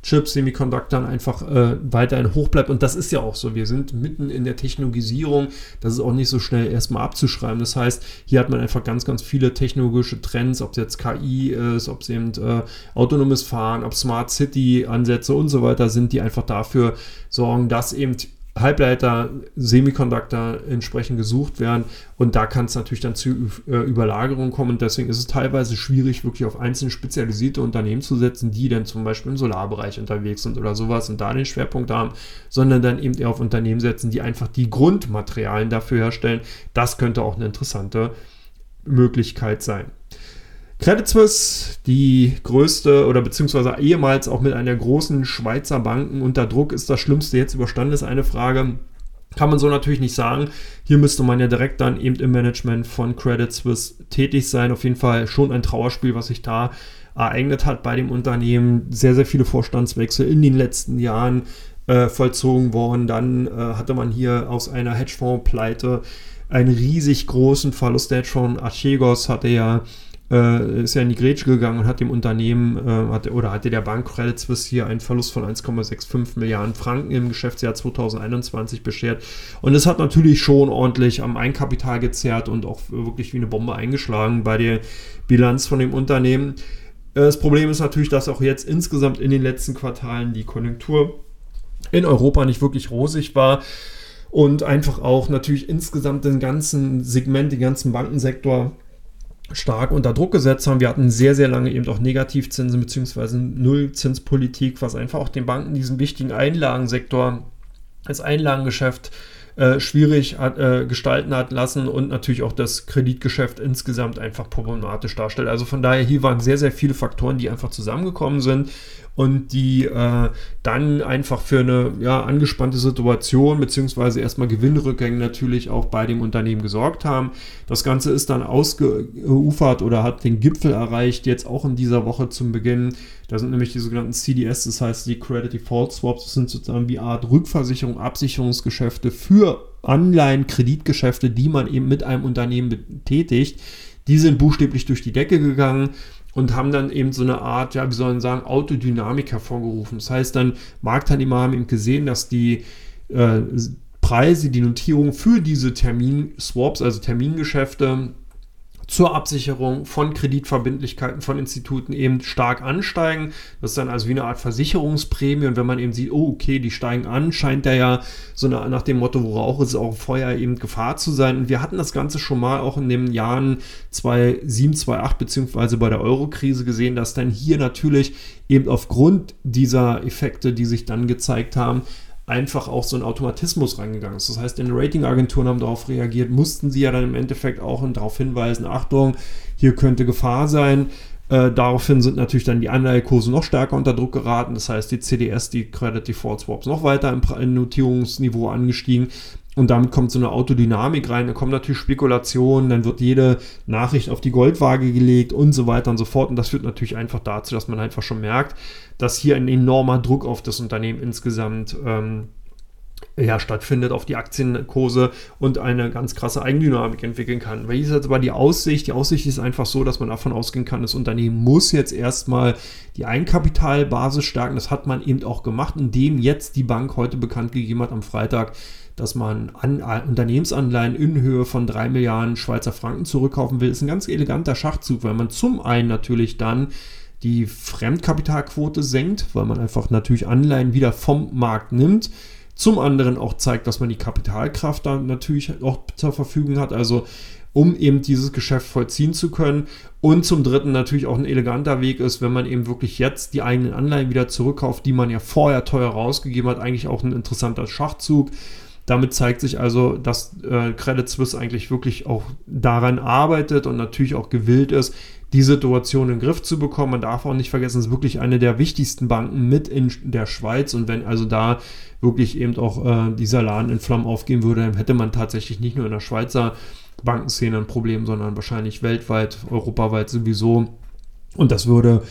Chips, Semiconductern einfach äh, weiterhin hoch bleibt. Und das ist ja auch so. Wir sind mitten in der Technologisierung. Das ist auch nicht so schnell erstmal abzuschreiben. Das heißt, hier hat man einfach ganz, ganz viele technologische Trends, ob es jetzt KI ist, ob es eben äh, autonomes Fahren, ob Smart City Ansätze und so weiter sind, die einfach dafür sorgen, dass eben Halbleiter, Semiconductor entsprechend gesucht werden. Und da kann es natürlich dann zu äh, Überlagerungen kommen. Und deswegen ist es teilweise schwierig, wirklich auf einzelne spezialisierte Unternehmen zu setzen, die dann zum Beispiel im Solarbereich unterwegs sind oder sowas und da den Schwerpunkt haben, sondern dann eben eher auf Unternehmen setzen, die einfach die Grundmaterialien dafür herstellen. Das könnte auch eine interessante Möglichkeit sein. Credit Suisse, die größte oder beziehungsweise ehemals auch mit einer großen Schweizer Banken unter Druck, ist das Schlimmste jetzt überstanden, ist eine Frage. Kann man so natürlich nicht sagen. Hier müsste man ja direkt dann eben im Management von Credit Suisse tätig sein. Auf jeden Fall schon ein Trauerspiel, was sich da ereignet hat bei dem Unternehmen. Sehr, sehr viele Vorstandswechsel in den letzten Jahren äh, vollzogen worden. Dann äh, hatte man hier aus einer Hedgefonds-Pleite einen riesig großen Verlust. Der Hedgefonds Archegos hatte ja äh, ist ja in die Grätsche gegangen und hat dem Unternehmen äh, hatte, oder hatte der Bank Credit Suisse hier einen Verlust von 1,65 Milliarden Franken im Geschäftsjahr 2021 beschert. Und es hat natürlich schon ordentlich am Einkapital gezerrt und auch wirklich wie eine Bombe eingeschlagen bei der Bilanz von dem Unternehmen. Äh, das Problem ist natürlich, dass auch jetzt insgesamt in den letzten Quartalen die Konjunktur in Europa nicht wirklich rosig war und einfach auch natürlich insgesamt den ganzen Segment, den ganzen Bankensektor stark unter Druck gesetzt haben. Wir hatten sehr, sehr lange eben auch Negativzinsen bzw. Nullzinspolitik, was einfach auch den Banken diesen wichtigen Einlagensektor als Einlagengeschäft äh, schwierig hat, äh, gestalten hat lassen und natürlich auch das Kreditgeschäft insgesamt einfach problematisch darstellt. Also von daher, hier waren sehr, sehr viele Faktoren, die einfach zusammengekommen sind und die äh, dann einfach für eine ja, angespannte Situation beziehungsweise erstmal Gewinnrückgänge natürlich auch bei dem Unternehmen gesorgt haben. Das Ganze ist dann ausgeufert oder hat den Gipfel erreicht, jetzt auch in dieser Woche zum Beginn. Da sind nämlich die sogenannten CDS, das heißt die Credit Default Swaps, das sind sozusagen wie Art Rückversicherung, Absicherungsgeschäfte für Anleihen, Kreditgeschäfte, die man eben mit einem Unternehmen betätigt. Die sind buchstäblich durch die Decke gegangen und haben dann eben so eine Art, ja, wie soll man sagen, Autodynamik hervorgerufen. Das heißt dann, Marktteilnehmer haben eben gesehen, dass die äh, Preise, die Notierung für diese Termin-Swaps, also Termingeschäfte, zur Absicherung von Kreditverbindlichkeiten von Instituten eben stark ansteigen. Das ist dann also wie eine Art Versicherungsprämie. Und wenn man eben sieht, oh, okay, die steigen an, scheint da ja so eine, nach dem Motto, wo Rauch ist, auch Feuer eben Gefahr zu sein. Und wir hatten das Ganze schon mal auch in den Jahren 2007, 2008 beziehungsweise bei der Euro-Krise gesehen, dass dann hier natürlich eben aufgrund dieser Effekte, die sich dann gezeigt haben, einfach auch so ein Automatismus reingegangen ist. Das heißt, die Ratingagenturen haben darauf reagiert, mussten sie ja dann im Endeffekt auch darauf hinweisen, Achtung, hier könnte Gefahr sein. Äh, daraufhin sind natürlich dann die Anleihekurse noch stärker unter Druck geraten. Das heißt, die CDS, die Credit Default Swaps, noch weiter im, Notierungsniveau angestiegen. Und damit kommt so eine Autodynamik rein, da kommen natürlich Spekulationen, dann wird jede Nachricht auf die Goldwaage gelegt und so weiter und so fort. Und das führt natürlich einfach dazu, dass man einfach schon merkt, dass hier ein enormer Druck auf das Unternehmen insgesamt ähm, ja, stattfindet auf die Aktienkurse und eine ganz krasse Eigendynamik entwickeln kann. Ist jetzt aber die Aussicht, die Aussicht ist einfach so, dass man davon ausgehen kann, das Unternehmen muss jetzt erstmal die Eigenkapitalbasis stärken. Das hat man eben auch gemacht, indem jetzt die Bank heute bekannt gegeben hat am Freitag, dass man an, an Unternehmensanleihen in Höhe von 3 Milliarden Schweizer Franken zurückkaufen will. Das ist ein ganz eleganter Schachzug, weil man zum einen natürlich dann die Fremdkapitalquote senkt, weil man einfach natürlich Anleihen wieder vom Markt nimmt zum anderen auch zeigt, dass man die Kapitalkraft dann natürlich auch zur Verfügung hat, also um eben dieses Geschäft vollziehen zu können. Und zum dritten natürlich auch ein eleganter Weg ist, wenn man eben wirklich jetzt die eigenen Anleihen wieder zurückkauft, die man ja vorher teuer rausgegeben hat, eigentlich auch ein interessanter Schachzug. Damit zeigt sich also, dass äh, Credit Suisse eigentlich wirklich auch daran arbeitet und natürlich auch gewillt ist, die Situation in den Griff zu bekommen. Man darf auch nicht vergessen, es ist wirklich eine der wichtigsten Banken mit in der Schweiz. Und wenn also da wirklich eben auch äh, dieser Laden in Flammen aufgehen würde, dann hätte man tatsächlich nicht nur in der Schweizer Bankenszene ein Problem, sondern wahrscheinlich weltweit, europaweit sowieso. Und das würde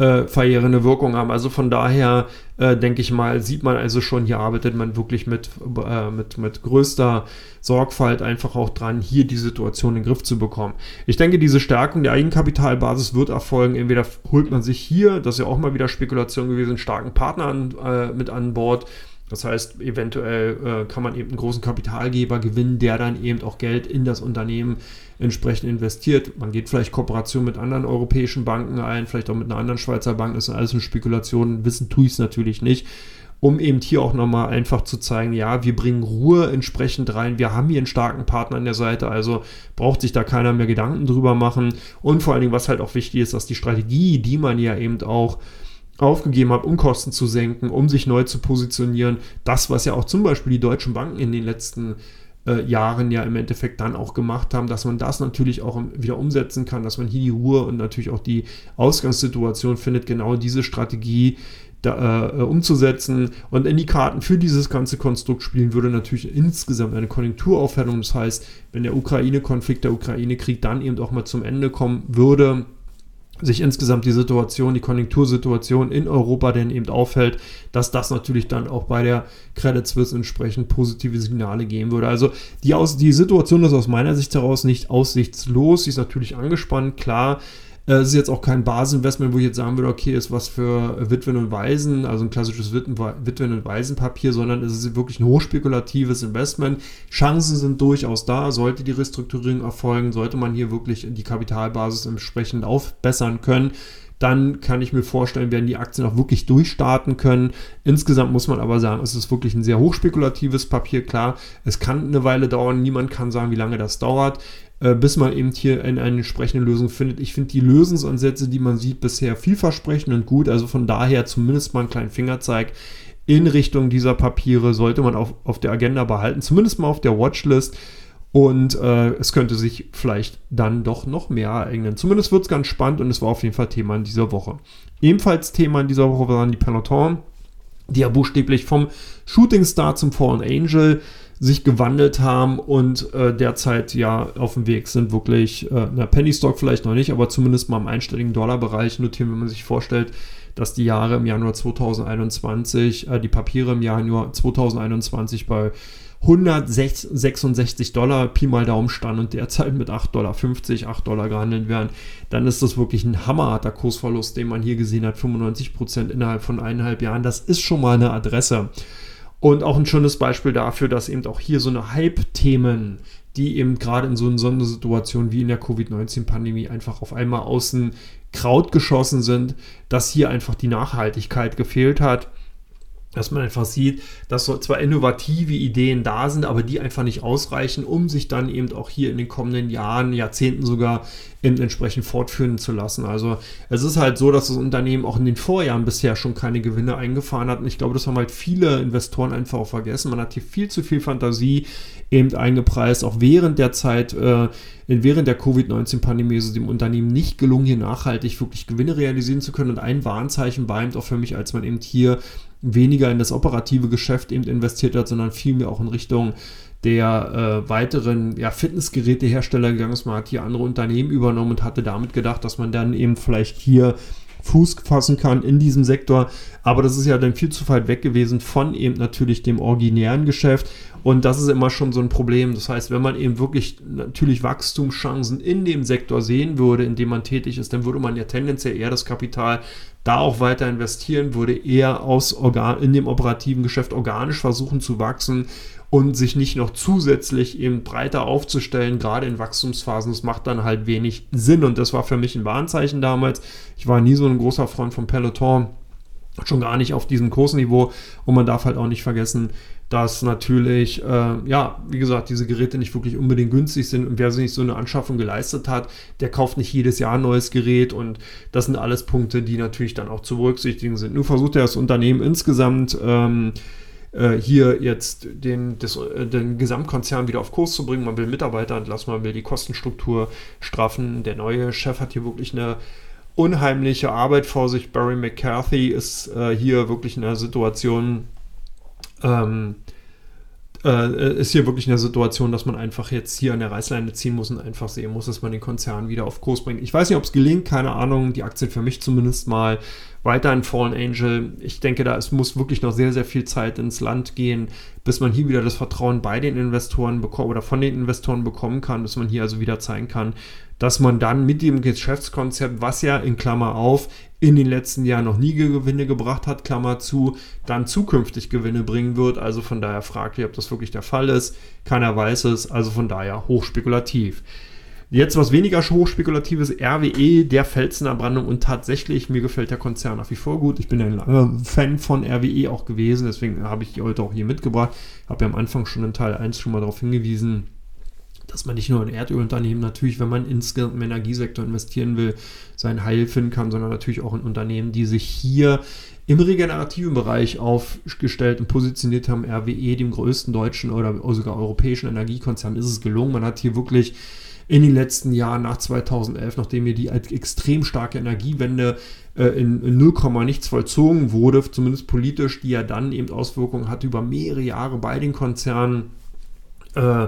äh, verheerende Wirkung haben. Also von daher äh, denke ich mal, sieht man also schon, hier arbeitet man wirklich mit, äh, mit, mit größter Sorgfalt einfach auch dran, hier die Situation in den Griff zu bekommen. Ich denke, diese Stärkung der Eigenkapitalbasis wird erfolgen. Entweder holt man sich hier, das ist ja auch mal wieder Spekulation gewesen, starken Partner an, äh, mit an Bord das heißt, eventuell äh, kann man eben einen großen Kapitalgeber gewinnen, der dann eben auch Geld in das Unternehmen entsprechend investiert. Man geht vielleicht Kooperation mit anderen europäischen Banken ein, vielleicht auch mit einer anderen Schweizer Bank. Das ist alles eine Spekulation. Wissen tue ich es natürlich nicht. Um eben hier auch nochmal einfach zu zeigen, ja, wir bringen Ruhe entsprechend rein. Wir haben hier einen starken Partner an der Seite, also braucht sich da keiner mehr Gedanken drüber machen. Und vor allen Dingen, was halt auch wichtig ist, dass die Strategie, die man ja eben auch aufgegeben hat, um Kosten zu senken, um sich neu zu positionieren. Das, was ja auch zum Beispiel die deutschen Banken in den letzten äh, Jahren ja im Endeffekt dann auch gemacht haben, dass man das natürlich auch wieder umsetzen kann, dass man hier die Ruhe und natürlich auch die Ausgangssituation findet, genau diese Strategie da, äh, umzusetzen und in die Karten für dieses ganze Konstrukt spielen würde natürlich insgesamt eine Konjunkturaufhellung. Das heißt, wenn der Ukraine-Konflikt, der Ukraine-Krieg dann eben auch mal zum Ende kommen würde, sich insgesamt die Situation, die Konjunktursituation in Europa denn eben auffällt, dass das natürlich dann auch bei der Credit Suisse entsprechend positive Signale geben würde. Also die, aus, die Situation ist aus meiner Sicht heraus nicht aussichtslos, sie ist natürlich angespannt, klar. Äh, es ist jetzt auch kein Basisinvestment, wo ich jetzt sagen würde, okay, ist was für Witwen und Waisen, also ein klassisches Witwen- und Waisenpapier, sondern es ist wirklich ein hochspekulatives Investment. Chancen sind durchaus da, sollte die Restrukturierung erfolgen, sollte man hier wirklich die Kapitalbasis entsprechend aufbessern können dann kann ich mir vorstellen, werden die Aktien auch wirklich durchstarten können. Insgesamt muss man aber sagen, es ist wirklich ein sehr hochspekulatives Papier. Klar, es kann eine Weile dauern. Niemand kann sagen, wie lange das dauert äh, bis man eben hier eine, eine entsprechende Lösung findet. Ich finde die Lösungsansätze, die man sieht, bisher vielversprechend und gut. Also von daher zumindest mal einen kleinen Fingerzeig in Richtung dieser Papiere sollte man auf, auf der Agenda behalten, zumindest mal auf der Watchlist. Und äh, es könnte sich vielleicht dann doch noch mehr ereignen. Zumindest wird es ganz spannend und es war auf jeden Fall Thema in dieser Woche. Ebenfalls Thema in dieser Woche waren die Peloton, die ja buchstäblich vom Shooting Star zum Fallen Angel sich gewandelt haben und äh, derzeit ja auf dem Weg sind, wirklich, äh, na, Penny Stock vielleicht noch nicht, aber zumindest mal im einstelligen Dollarbereich notieren, wenn man sich vorstellt, dass die Jahre im Januar 2021, äh, die Papiere im Januar 2021 bei 166 Dollar Pi mal Daumen stand und derzeit mit 8,50 Dollar, 8 Dollar gehandelt werden, dann ist das wirklich ein hammerharter Kursverlust, den man hier gesehen hat, 95 Prozent innerhalb von eineinhalb Jahren. Das ist schon mal eine Adresse. Und auch ein schönes Beispiel dafür, dass eben auch hier so eine Hype-Themen, die eben gerade in so einer Sondersituation wie in der Covid-19-Pandemie einfach auf einmal außen Kraut geschossen sind, dass hier einfach die Nachhaltigkeit gefehlt hat. Dass man einfach sieht, dass so zwar innovative Ideen da sind, aber die einfach nicht ausreichen, um sich dann eben auch hier in den kommenden Jahren, Jahrzehnten sogar eben entsprechend fortführen zu lassen. Also es ist halt so, dass das Unternehmen auch in den Vorjahren bisher schon keine Gewinne eingefahren hat. Und ich glaube, das haben halt viele Investoren einfach auch vergessen. Man hat hier viel zu viel Fantasie eben eingepreist, auch während der Zeit, äh, während der Covid-19-Pandemie ist es dem Unternehmen nicht gelungen, hier nachhaltig wirklich Gewinne realisieren zu können. Und ein Warnzeichen war eben auch für mich, als man eben hier weniger in das operative Geschäft eben investiert hat, sondern vielmehr auch in Richtung der äh, weiteren ja, Fitnessgerätehersteller gegangen ist. Man hat hier andere Unternehmen übernommen und hatte damit gedacht, dass man dann eben vielleicht hier Fuß fassen kann in diesem Sektor. Aber das ist ja dann viel zu weit weg gewesen von eben natürlich dem originären Geschäft. Und das ist immer schon so ein Problem. Das heißt, wenn man eben wirklich natürlich Wachstumschancen in dem Sektor sehen würde, in dem man tätig ist, dann würde man ja tendenziell eher das Kapital da auch weiter investieren, würde eher aus Organ in dem operativen Geschäft organisch versuchen zu wachsen und sich nicht noch zusätzlich eben breiter aufzustellen, gerade in Wachstumsphasen, das macht dann halt wenig Sinn. Und das war für mich ein Warnzeichen damals. Ich war nie so ein großer Freund von Peloton, schon gar nicht auf diesem Kursniveau. Und man darf halt auch nicht vergessen, dass natürlich, äh, ja, wie gesagt, diese Geräte nicht wirklich unbedingt günstig sind und wer sich nicht so eine Anschaffung geleistet hat, der kauft nicht jedes Jahr ein neues Gerät und das sind alles Punkte, die natürlich dann auch zu berücksichtigen sind. Nur versucht er das Unternehmen insgesamt ähm, äh, hier jetzt den, das, äh, den Gesamtkonzern wieder auf Kurs zu bringen. Man will Mitarbeiter entlassen, man will die Kostenstruktur straffen. Der neue Chef hat hier wirklich eine unheimliche Arbeit vor sich. Barry McCarthy ist äh, hier wirklich in einer Situation, ähm, äh, ist hier wirklich eine Situation, dass man einfach jetzt hier an der Reißleine ziehen muss und einfach sehen muss, dass man den Konzern wieder auf Kurs bringt. Ich weiß nicht, ob es gelingt, keine Ahnung. Die Aktien für mich zumindest mal weiter in Fallen Angel. Ich denke, da es muss wirklich noch sehr, sehr viel Zeit ins Land gehen, bis man hier wieder das Vertrauen bei den Investoren bekommt oder von den Investoren bekommen kann, dass man hier also wieder zeigen kann, dass man dann mit dem Geschäftskonzept, was ja in Klammer auf in den letzten Jahren noch nie Gewinne gebracht hat, Klammer zu, dann zukünftig Gewinne bringen wird. Also von daher fraglich, ob das wirklich der Fall ist. Keiner weiß es, also von daher hochspekulativ. Jetzt was weniger hochspekulatives, RWE, der Felsenerbrandung und tatsächlich, mir gefällt der Konzern nach wie vor gut. Ich bin ein langer Fan von RWE auch gewesen, deswegen habe ich die heute auch hier mitgebracht. Habe ja am Anfang schon in Teil 1 schon mal darauf hingewiesen, dass man nicht nur in Erdölunternehmen natürlich, wenn man insgesamt im Energiesektor investieren will, sein Heil finden kann, sondern natürlich auch in Unternehmen, die sich hier im regenerativen Bereich aufgestellt und positioniert haben. RWE, dem größten deutschen oder sogar europäischen Energiekonzern, ist es gelungen. Man hat hier wirklich in den letzten Jahren nach 2011, nachdem hier die extrem starke Energiewende äh, in, in 0, nichts vollzogen wurde, zumindest politisch, die ja dann eben Auswirkungen hatte über mehrere Jahre bei den Konzernen, äh,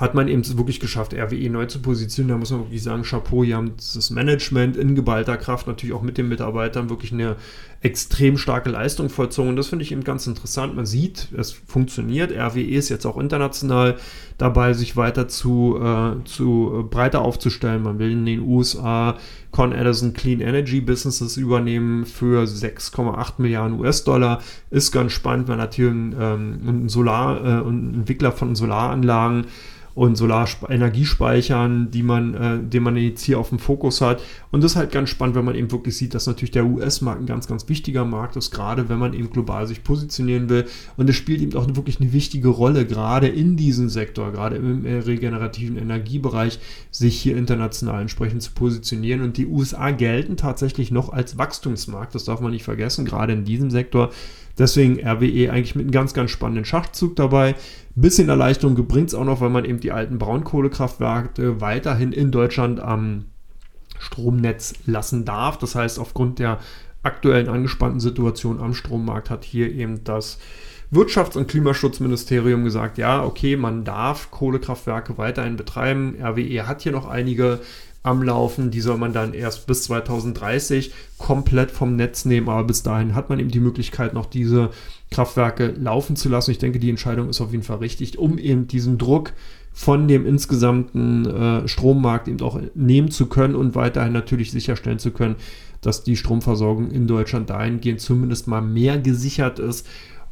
hat man eben wirklich geschafft, RWE neu zu positionieren. Da muss man wirklich sagen, Chapeau, hier haben das Management in geballter Kraft natürlich auch mit den Mitarbeitern wirklich eine extrem starke Leistung vollzogen. Das finde ich eben ganz interessant. Man sieht, es funktioniert. RWE ist jetzt auch international dabei, sich weiter zu, äh, zu äh, breiter aufzustellen. Man will in den USA Con Edison Clean Energy Businesses übernehmen für 6,8 Milliarden US-Dollar. Ist ganz spannend, hat hier einen, ähm, einen Solar, äh, einen Entwickler von Solaranlagen und Solarenergiespeichern, die man, äh, den man jetzt hier auf dem Fokus hat. Und das ist halt ganz spannend, wenn man eben wirklich sieht, dass natürlich der US-Markt ein ganz, ganz wichtiger Markt ist, gerade wenn man eben global sich positionieren will. Und es spielt eben auch wirklich eine wichtige Rolle, gerade in diesem Sektor, gerade im regenerativen Energiebereich, sich hier international entsprechend zu positionieren. Und die USA gelten tatsächlich noch als Wachstumsmarkt, das darf man nicht vergessen, gerade in diesem Sektor. Deswegen RWE eigentlich mit einem ganz, ganz spannenden Schachzug dabei. Bisschen Erleichterung bringt es auch noch, weil man eben die alten Braunkohlekraftwerke weiterhin in Deutschland am Stromnetz lassen darf. Das heißt, aufgrund der aktuellen angespannten Situation am Strommarkt hat hier eben das Wirtschafts- und Klimaschutzministerium gesagt, ja, okay, man darf Kohlekraftwerke weiterhin betreiben. RWE hat hier noch einige am Laufen. Die soll man dann erst bis 2030 komplett vom Netz nehmen. Aber bis dahin hat man eben die Möglichkeit, noch diese Kraftwerke laufen zu lassen. Ich denke, die Entscheidung ist auf jeden Fall richtig, um eben diesen Druck von dem insgesamten äh, Strommarkt eben auch nehmen zu können und weiterhin natürlich sicherstellen zu können, dass die Stromversorgung in Deutschland dahingehend zumindest mal mehr gesichert ist.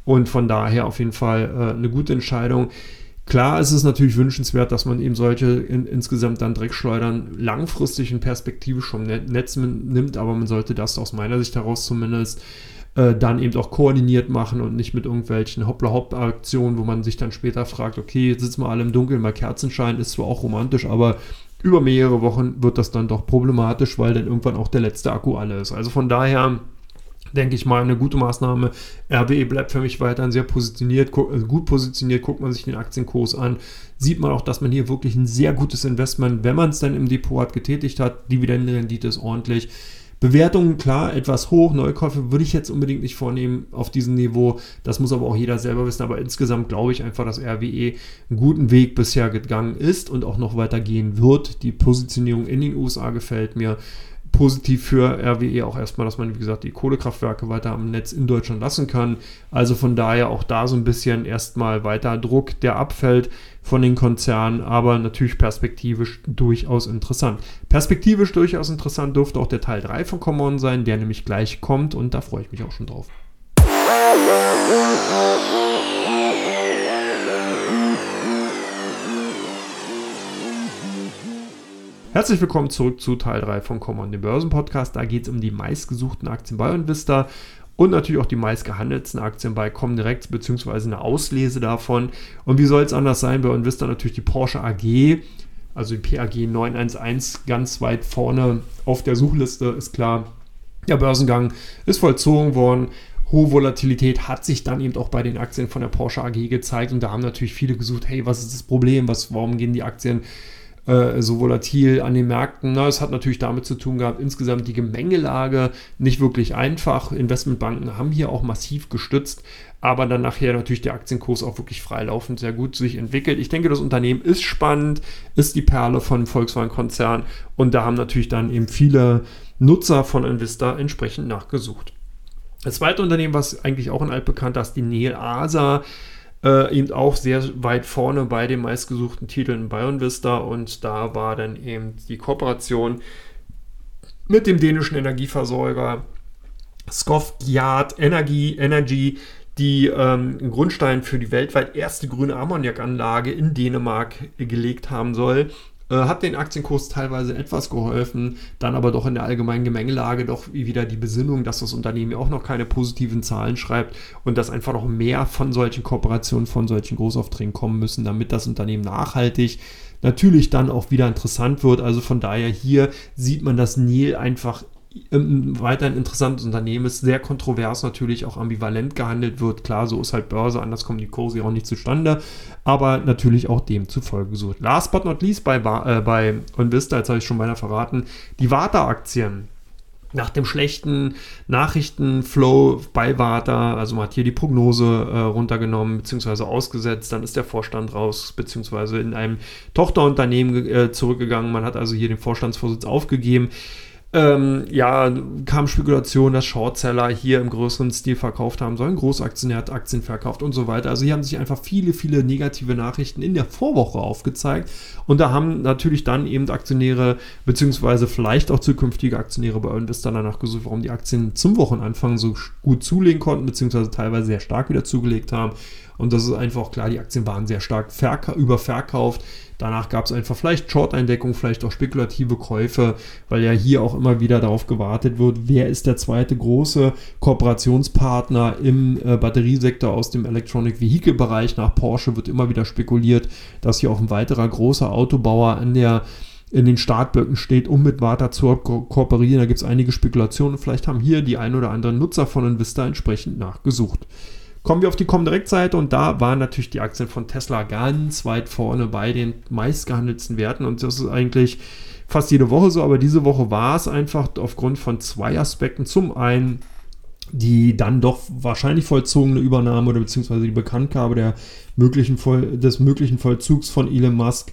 Und von daher auf jeden Fall äh, eine gute Entscheidung. Klar ist es natürlich wünschenswert, dass man eben solche in, insgesamt dann Dreckschleudern langfristig in Perspektive schon Netz nimmt, aber man sollte das aus meiner Sicht heraus zumindest äh, dann eben auch koordiniert machen und nicht mit irgendwelchen Hoppla-Hopp-Aktionen, wo man sich dann später fragt, okay, jetzt sitzen wir alle im Dunkeln bei Kerzenschein, ist zwar auch romantisch, aber über mehrere Wochen wird das dann doch problematisch, weil dann irgendwann auch der letzte Akku alle ist. Also von daher denke ich mal, eine gute Maßnahme. RWE bleibt für mich weiterhin sehr positioniert, also gut positioniert. Guckt man sich den Aktienkurs an, sieht man auch, dass man hier wirklich ein sehr gutes Investment, wenn man es dann im Depot hat, getätigt hat. Dividendenrendite ist ordentlich. Bewertungen, klar, etwas hoch. Neukäufe würde ich jetzt unbedingt nicht vornehmen auf diesem Niveau. Das muss aber auch jeder selber wissen. Aber insgesamt glaube ich einfach, dass RWE einen guten Weg bisher gegangen ist und auch noch weiter gehen wird. Die Positionierung in den USA gefällt mir positiv für RWE auch erstmal, dass man, wie gesagt, die Kohlekraftwerke weiter am Netz in Deutschland lassen kann. Also von daher auch da so ein bisschen erstmal weiter Druck, der abfällt von den Konzernen, aber natürlich perspektivisch durchaus interessant. Perspektivisch durchaus interessant dürfte auch der Teil 3 von Common sein, der nämlich gleich kommt und da freue ich mich auch schon drauf. Herzlich willkommen zurück zu Teil 3 von Common, dem Börsenpodcast. Da geht es um die meistgesuchten Aktien bei Invista und natürlich auch die meistgehandelten Aktien bei Comdirect beziehungsweise eine Auslese davon. Und wie soll es anders sein? Bei Invista natürlich die Porsche AG, also die PAG 911 ganz weit vorne auf der Suchliste, ist klar. Der Börsengang ist vollzogen worden. Hohe Volatilität hat sich dann eben auch bei den Aktien von der Porsche AG gezeigt und da haben natürlich viele gesucht, hey, was ist das Problem? Was, warum gehen die Aktien äh, so volatil an den Märkten. Na, es hat natürlich damit zu tun gehabt, insgesamt die Gemengelage nicht wirklich einfach. Investmentbanken haben hier auch massiv gestützt, aber dann nachher natürlich der Aktienkurs auch wirklich freilaufend sehr gut sich entwickelt. Ich denke, das Unternehmen ist spannend, ist die Perle von Volkswagen-Konzern und da haben natürlich dann eben viele Nutzer von Invista entsprechend nachgesucht. Das zweite Unternehmen, was eigentlich auch ein altbekannter ist, die Neil Asa äh, eben auch sehr weit vorne bei den meistgesuchten Titeln bei Vista und da war dann eben die Kooperation mit dem dänischen Energieversorger Skofjord Energy, Energy die ähm, Grundstein für die weltweit erste grüne Ammoniakanlage in Dänemark gelegt haben soll. Äh, hat den Aktienkurs teilweise etwas geholfen, dann aber doch in der allgemeinen Gemengelage doch wieder die Besinnung, dass das Unternehmen ja auch noch keine positiven Zahlen schreibt und dass einfach noch mehr von solchen Kooperationen, von solchen Großaufträgen kommen müssen, damit das Unternehmen nachhaltig natürlich dann auch wieder interessant wird. Also von daher hier sieht man, dass Nil einfach weiter ein interessantes Unternehmen ist, sehr kontrovers natürlich, auch ambivalent gehandelt wird. Klar, so ist halt Börse, anders kommen die Kurse auch nicht zustande, aber natürlich auch demzufolge gesucht. Last but not least bei, äh, bei Invista, jetzt habe ich schon beinahe verraten, die Warta-Aktien. Nach dem schlechten Nachrichtenflow bei Warta, also man hat hier die Prognose äh, runtergenommen bzw. ausgesetzt, dann ist der Vorstand raus bzw. in einem Tochterunternehmen äh, zurückgegangen, man hat also hier den Vorstandsvorsitz aufgegeben ähm, ja, kam Spekulation, dass Shortseller hier im größeren Stil verkauft haben sollen. Großaktionär hat Aktien verkauft und so weiter. Also hier haben sich einfach viele, viele negative Nachrichten in der Vorwoche aufgezeigt. Und da haben natürlich dann eben Aktionäre, beziehungsweise vielleicht auch zukünftige Aktionäre bei Investor danach gesucht, warum die Aktien zum Wochenanfang so gut zulegen konnten, beziehungsweise teilweise sehr stark wieder zugelegt haben. Und das ist einfach klar, die Aktien waren sehr stark überverkauft. Danach gab es einfach vielleicht Short-Eindeckung, vielleicht auch spekulative Käufe, weil ja hier auch immer wieder darauf gewartet wird, wer ist der zweite große Kooperationspartner im äh, Batteriesektor aus dem Electronic Vehicle-Bereich. Nach Porsche wird immer wieder spekuliert, dass hier auch ein weiterer großer Autobauer an der in den Startblöcken steht, um mit Warta zu ko kooperieren. Da gibt es einige Spekulationen. Vielleicht haben hier die ein oder anderen Nutzer von Invista entsprechend nachgesucht. Kommen wir auf die Comdirect-Seite und da waren natürlich die Aktien von Tesla ganz weit vorne bei den meistgehandelten Werten und das ist eigentlich fast jede Woche so, aber diese Woche war es einfach aufgrund von zwei Aspekten. Zum einen die dann doch wahrscheinlich vollzogene Übernahme oder beziehungsweise die Bekanntgabe der möglichen Voll des möglichen Vollzugs von Elon Musk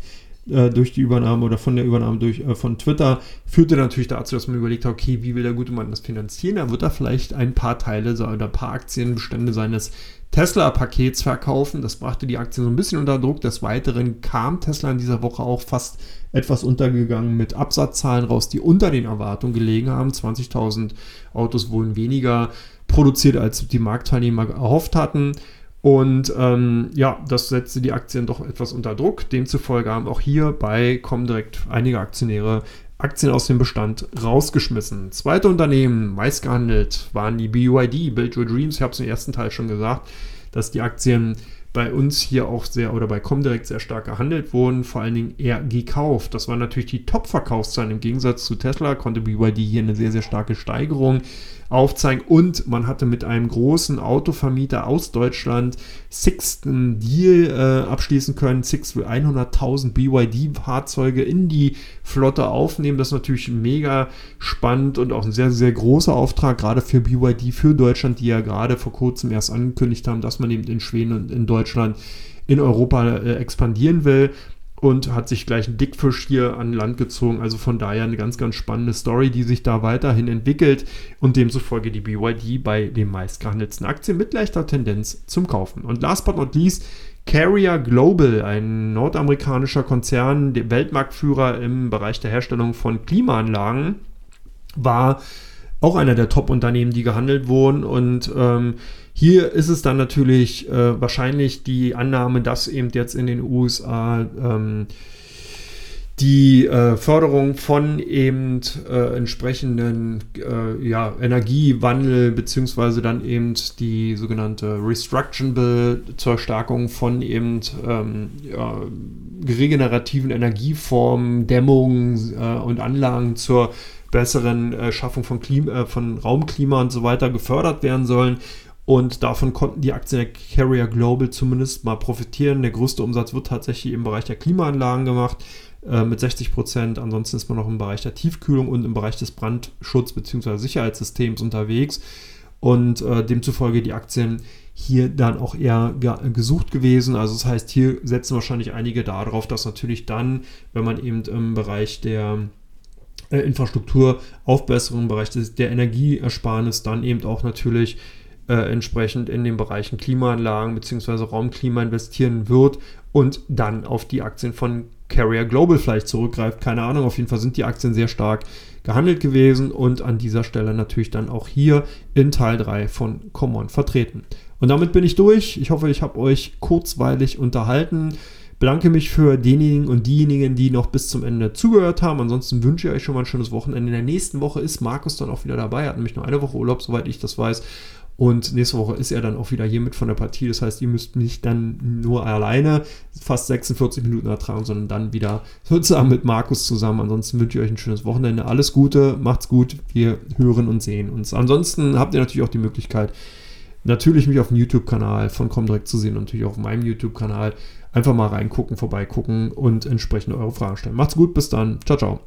äh, durch die Übernahme oder von der Übernahme durch, äh, von Twitter führte natürlich dazu, dass man überlegt hat, okay, wie will der gute Mann das finanzieren? Da wird er vielleicht ein paar Teile oder ein paar Aktienbestände seines Tesla-Pakets verkaufen. Das brachte die Aktien so ein bisschen unter Druck. Des Weiteren kam Tesla in dieser Woche auch fast etwas untergegangen mit Absatzzahlen raus, die unter den Erwartungen gelegen haben. 20.000 Autos wurden weniger produziert, als die Marktteilnehmer erhofft hatten. Und ähm, ja, das setzte die Aktien doch etwas unter Druck. Demzufolge haben auch hier bei Comdirect einige Aktionäre Aktien aus dem Bestand rausgeschmissen. Zweite Unternehmen, meist gehandelt, waren die BYD, Build Your Dreams. Ich habe es im ersten Teil schon gesagt, dass die Aktien bei uns hier auch sehr oder bei Comdirect sehr stark gehandelt wurden, vor allen Dingen eher gekauft. Das waren natürlich die Top-Verkaufszahlen. Im Gegensatz zu Tesla konnte BYD hier eine sehr, sehr starke Steigerung aufzeigen. Und man hatte mit einem großen Autovermieter aus Deutschland Sixten Deal äh, abschließen können. Six will 100.000 BYD-Fahrzeuge in die Flotte aufnehmen. Das ist natürlich mega spannend und auch ein sehr, sehr großer Auftrag, gerade für BYD, für Deutschland, die ja gerade vor kurzem erst angekündigt haben, dass man eben in Schweden und in Deutschland in Europa äh, expandieren will und hat sich gleich einen Dickfisch hier an Land gezogen. Also von daher eine ganz, ganz spannende Story, die sich da weiterhin entwickelt und demzufolge die BYD bei den meistgehandelten Aktien mit leichter Tendenz zum Kaufen. Und last but not least, Carrier Global, ein nordamerikanischer Konzern, der Weltmarktführer im Bereich der Herstellung von Klimaanlagen, war auch einer der Top-Unternehmen, die gehandelt wurden. Und ähm, hier ist es dann natürlich äh, wahrscheinlich die Annahme, dass eben jetzt in den USA ähm, die äh, Förderung von eben äh, entsprechenden äh, ja, Energiewandel beziehungsweise dann eben die sogenannte Restruction Bill zur Stärkung von eben ähm, ja, regenerativen Energieformen, Dämmung äh, und Anlagen zur besseren äh, Schaffung von, Klima, äh, von Raumklima und so weiter gefördert werden sollen. Und davon konnten die Aktien der Carrier Global zumindest mal profitieren. Der größte Umsatz wird tatsächlich im Bereich der Klimaanlagen gemacht äh, mit 60 Prozent. Ansonsten ist man noch im Bereich der Tiefkühlung und im Bereich des Brandschutz- bzw. Sicherheitssystems unterwegs. Und äh, demzufolge die Aktien hier dann auch eher gesucht gewesen. Also das heißt, hier setzen wahrscheinlich einige darauf, dass natürlich dann, wenn man eben im Bereich der äh, Infrastrukturaufbesserung, im Bereich der Energieersparnis dann eben auch natürlich äh, entsprechend in den Bereichen Klimaanlagen bzw. Raumklima investieren wird und dann auf die Aktien von Carrier Global vielleicht zurückgreift. Keine Ahnung, auf jeden Fall sind die Aktien sehr stark gehandelt gewesen und an dieser Stelle natürlich dann auch hier in Teil 3 von Common vertreten. Und damit bin ich durch. Ich hoffe, ich habe euch kurzweilig unterhalten. Bedanke mich für denjenigen und diejenigen, die noch bis zum Ende zugehört haben. Ansonsten wünsche ich euch schon mal ein schönes Wochenende. In der nächsten Woche ist Markus dann auch wieder dabei. Er hat nämlich nur eine Woche Urlaub, soweit ich das weiß. Und nächste Woche ist er dann auch wieder hier mit von der Partie. Das heißt, ihr müsst nicht dann nur alleine fast 46 Minuten ertragen, sondern dann wieder sozusagen mit Markus zusammen. Ansonsten wünsche ich euch ein schönes Wochenende. Alles Gute, macht's gut. Wir hören und sehen uns. Ansonsten habt ihr natürlich auch die Möglichkeit, natürlich mich auf dem YouTube-Kanal von Comdirect zu sehen und natürlich auch auf meinem YouTube-Kanal. Einfach mal reingucken, vorbeigucken und entsprechend eure Fragen stellen. Macht's gut, bis dann. Ciao, ciao.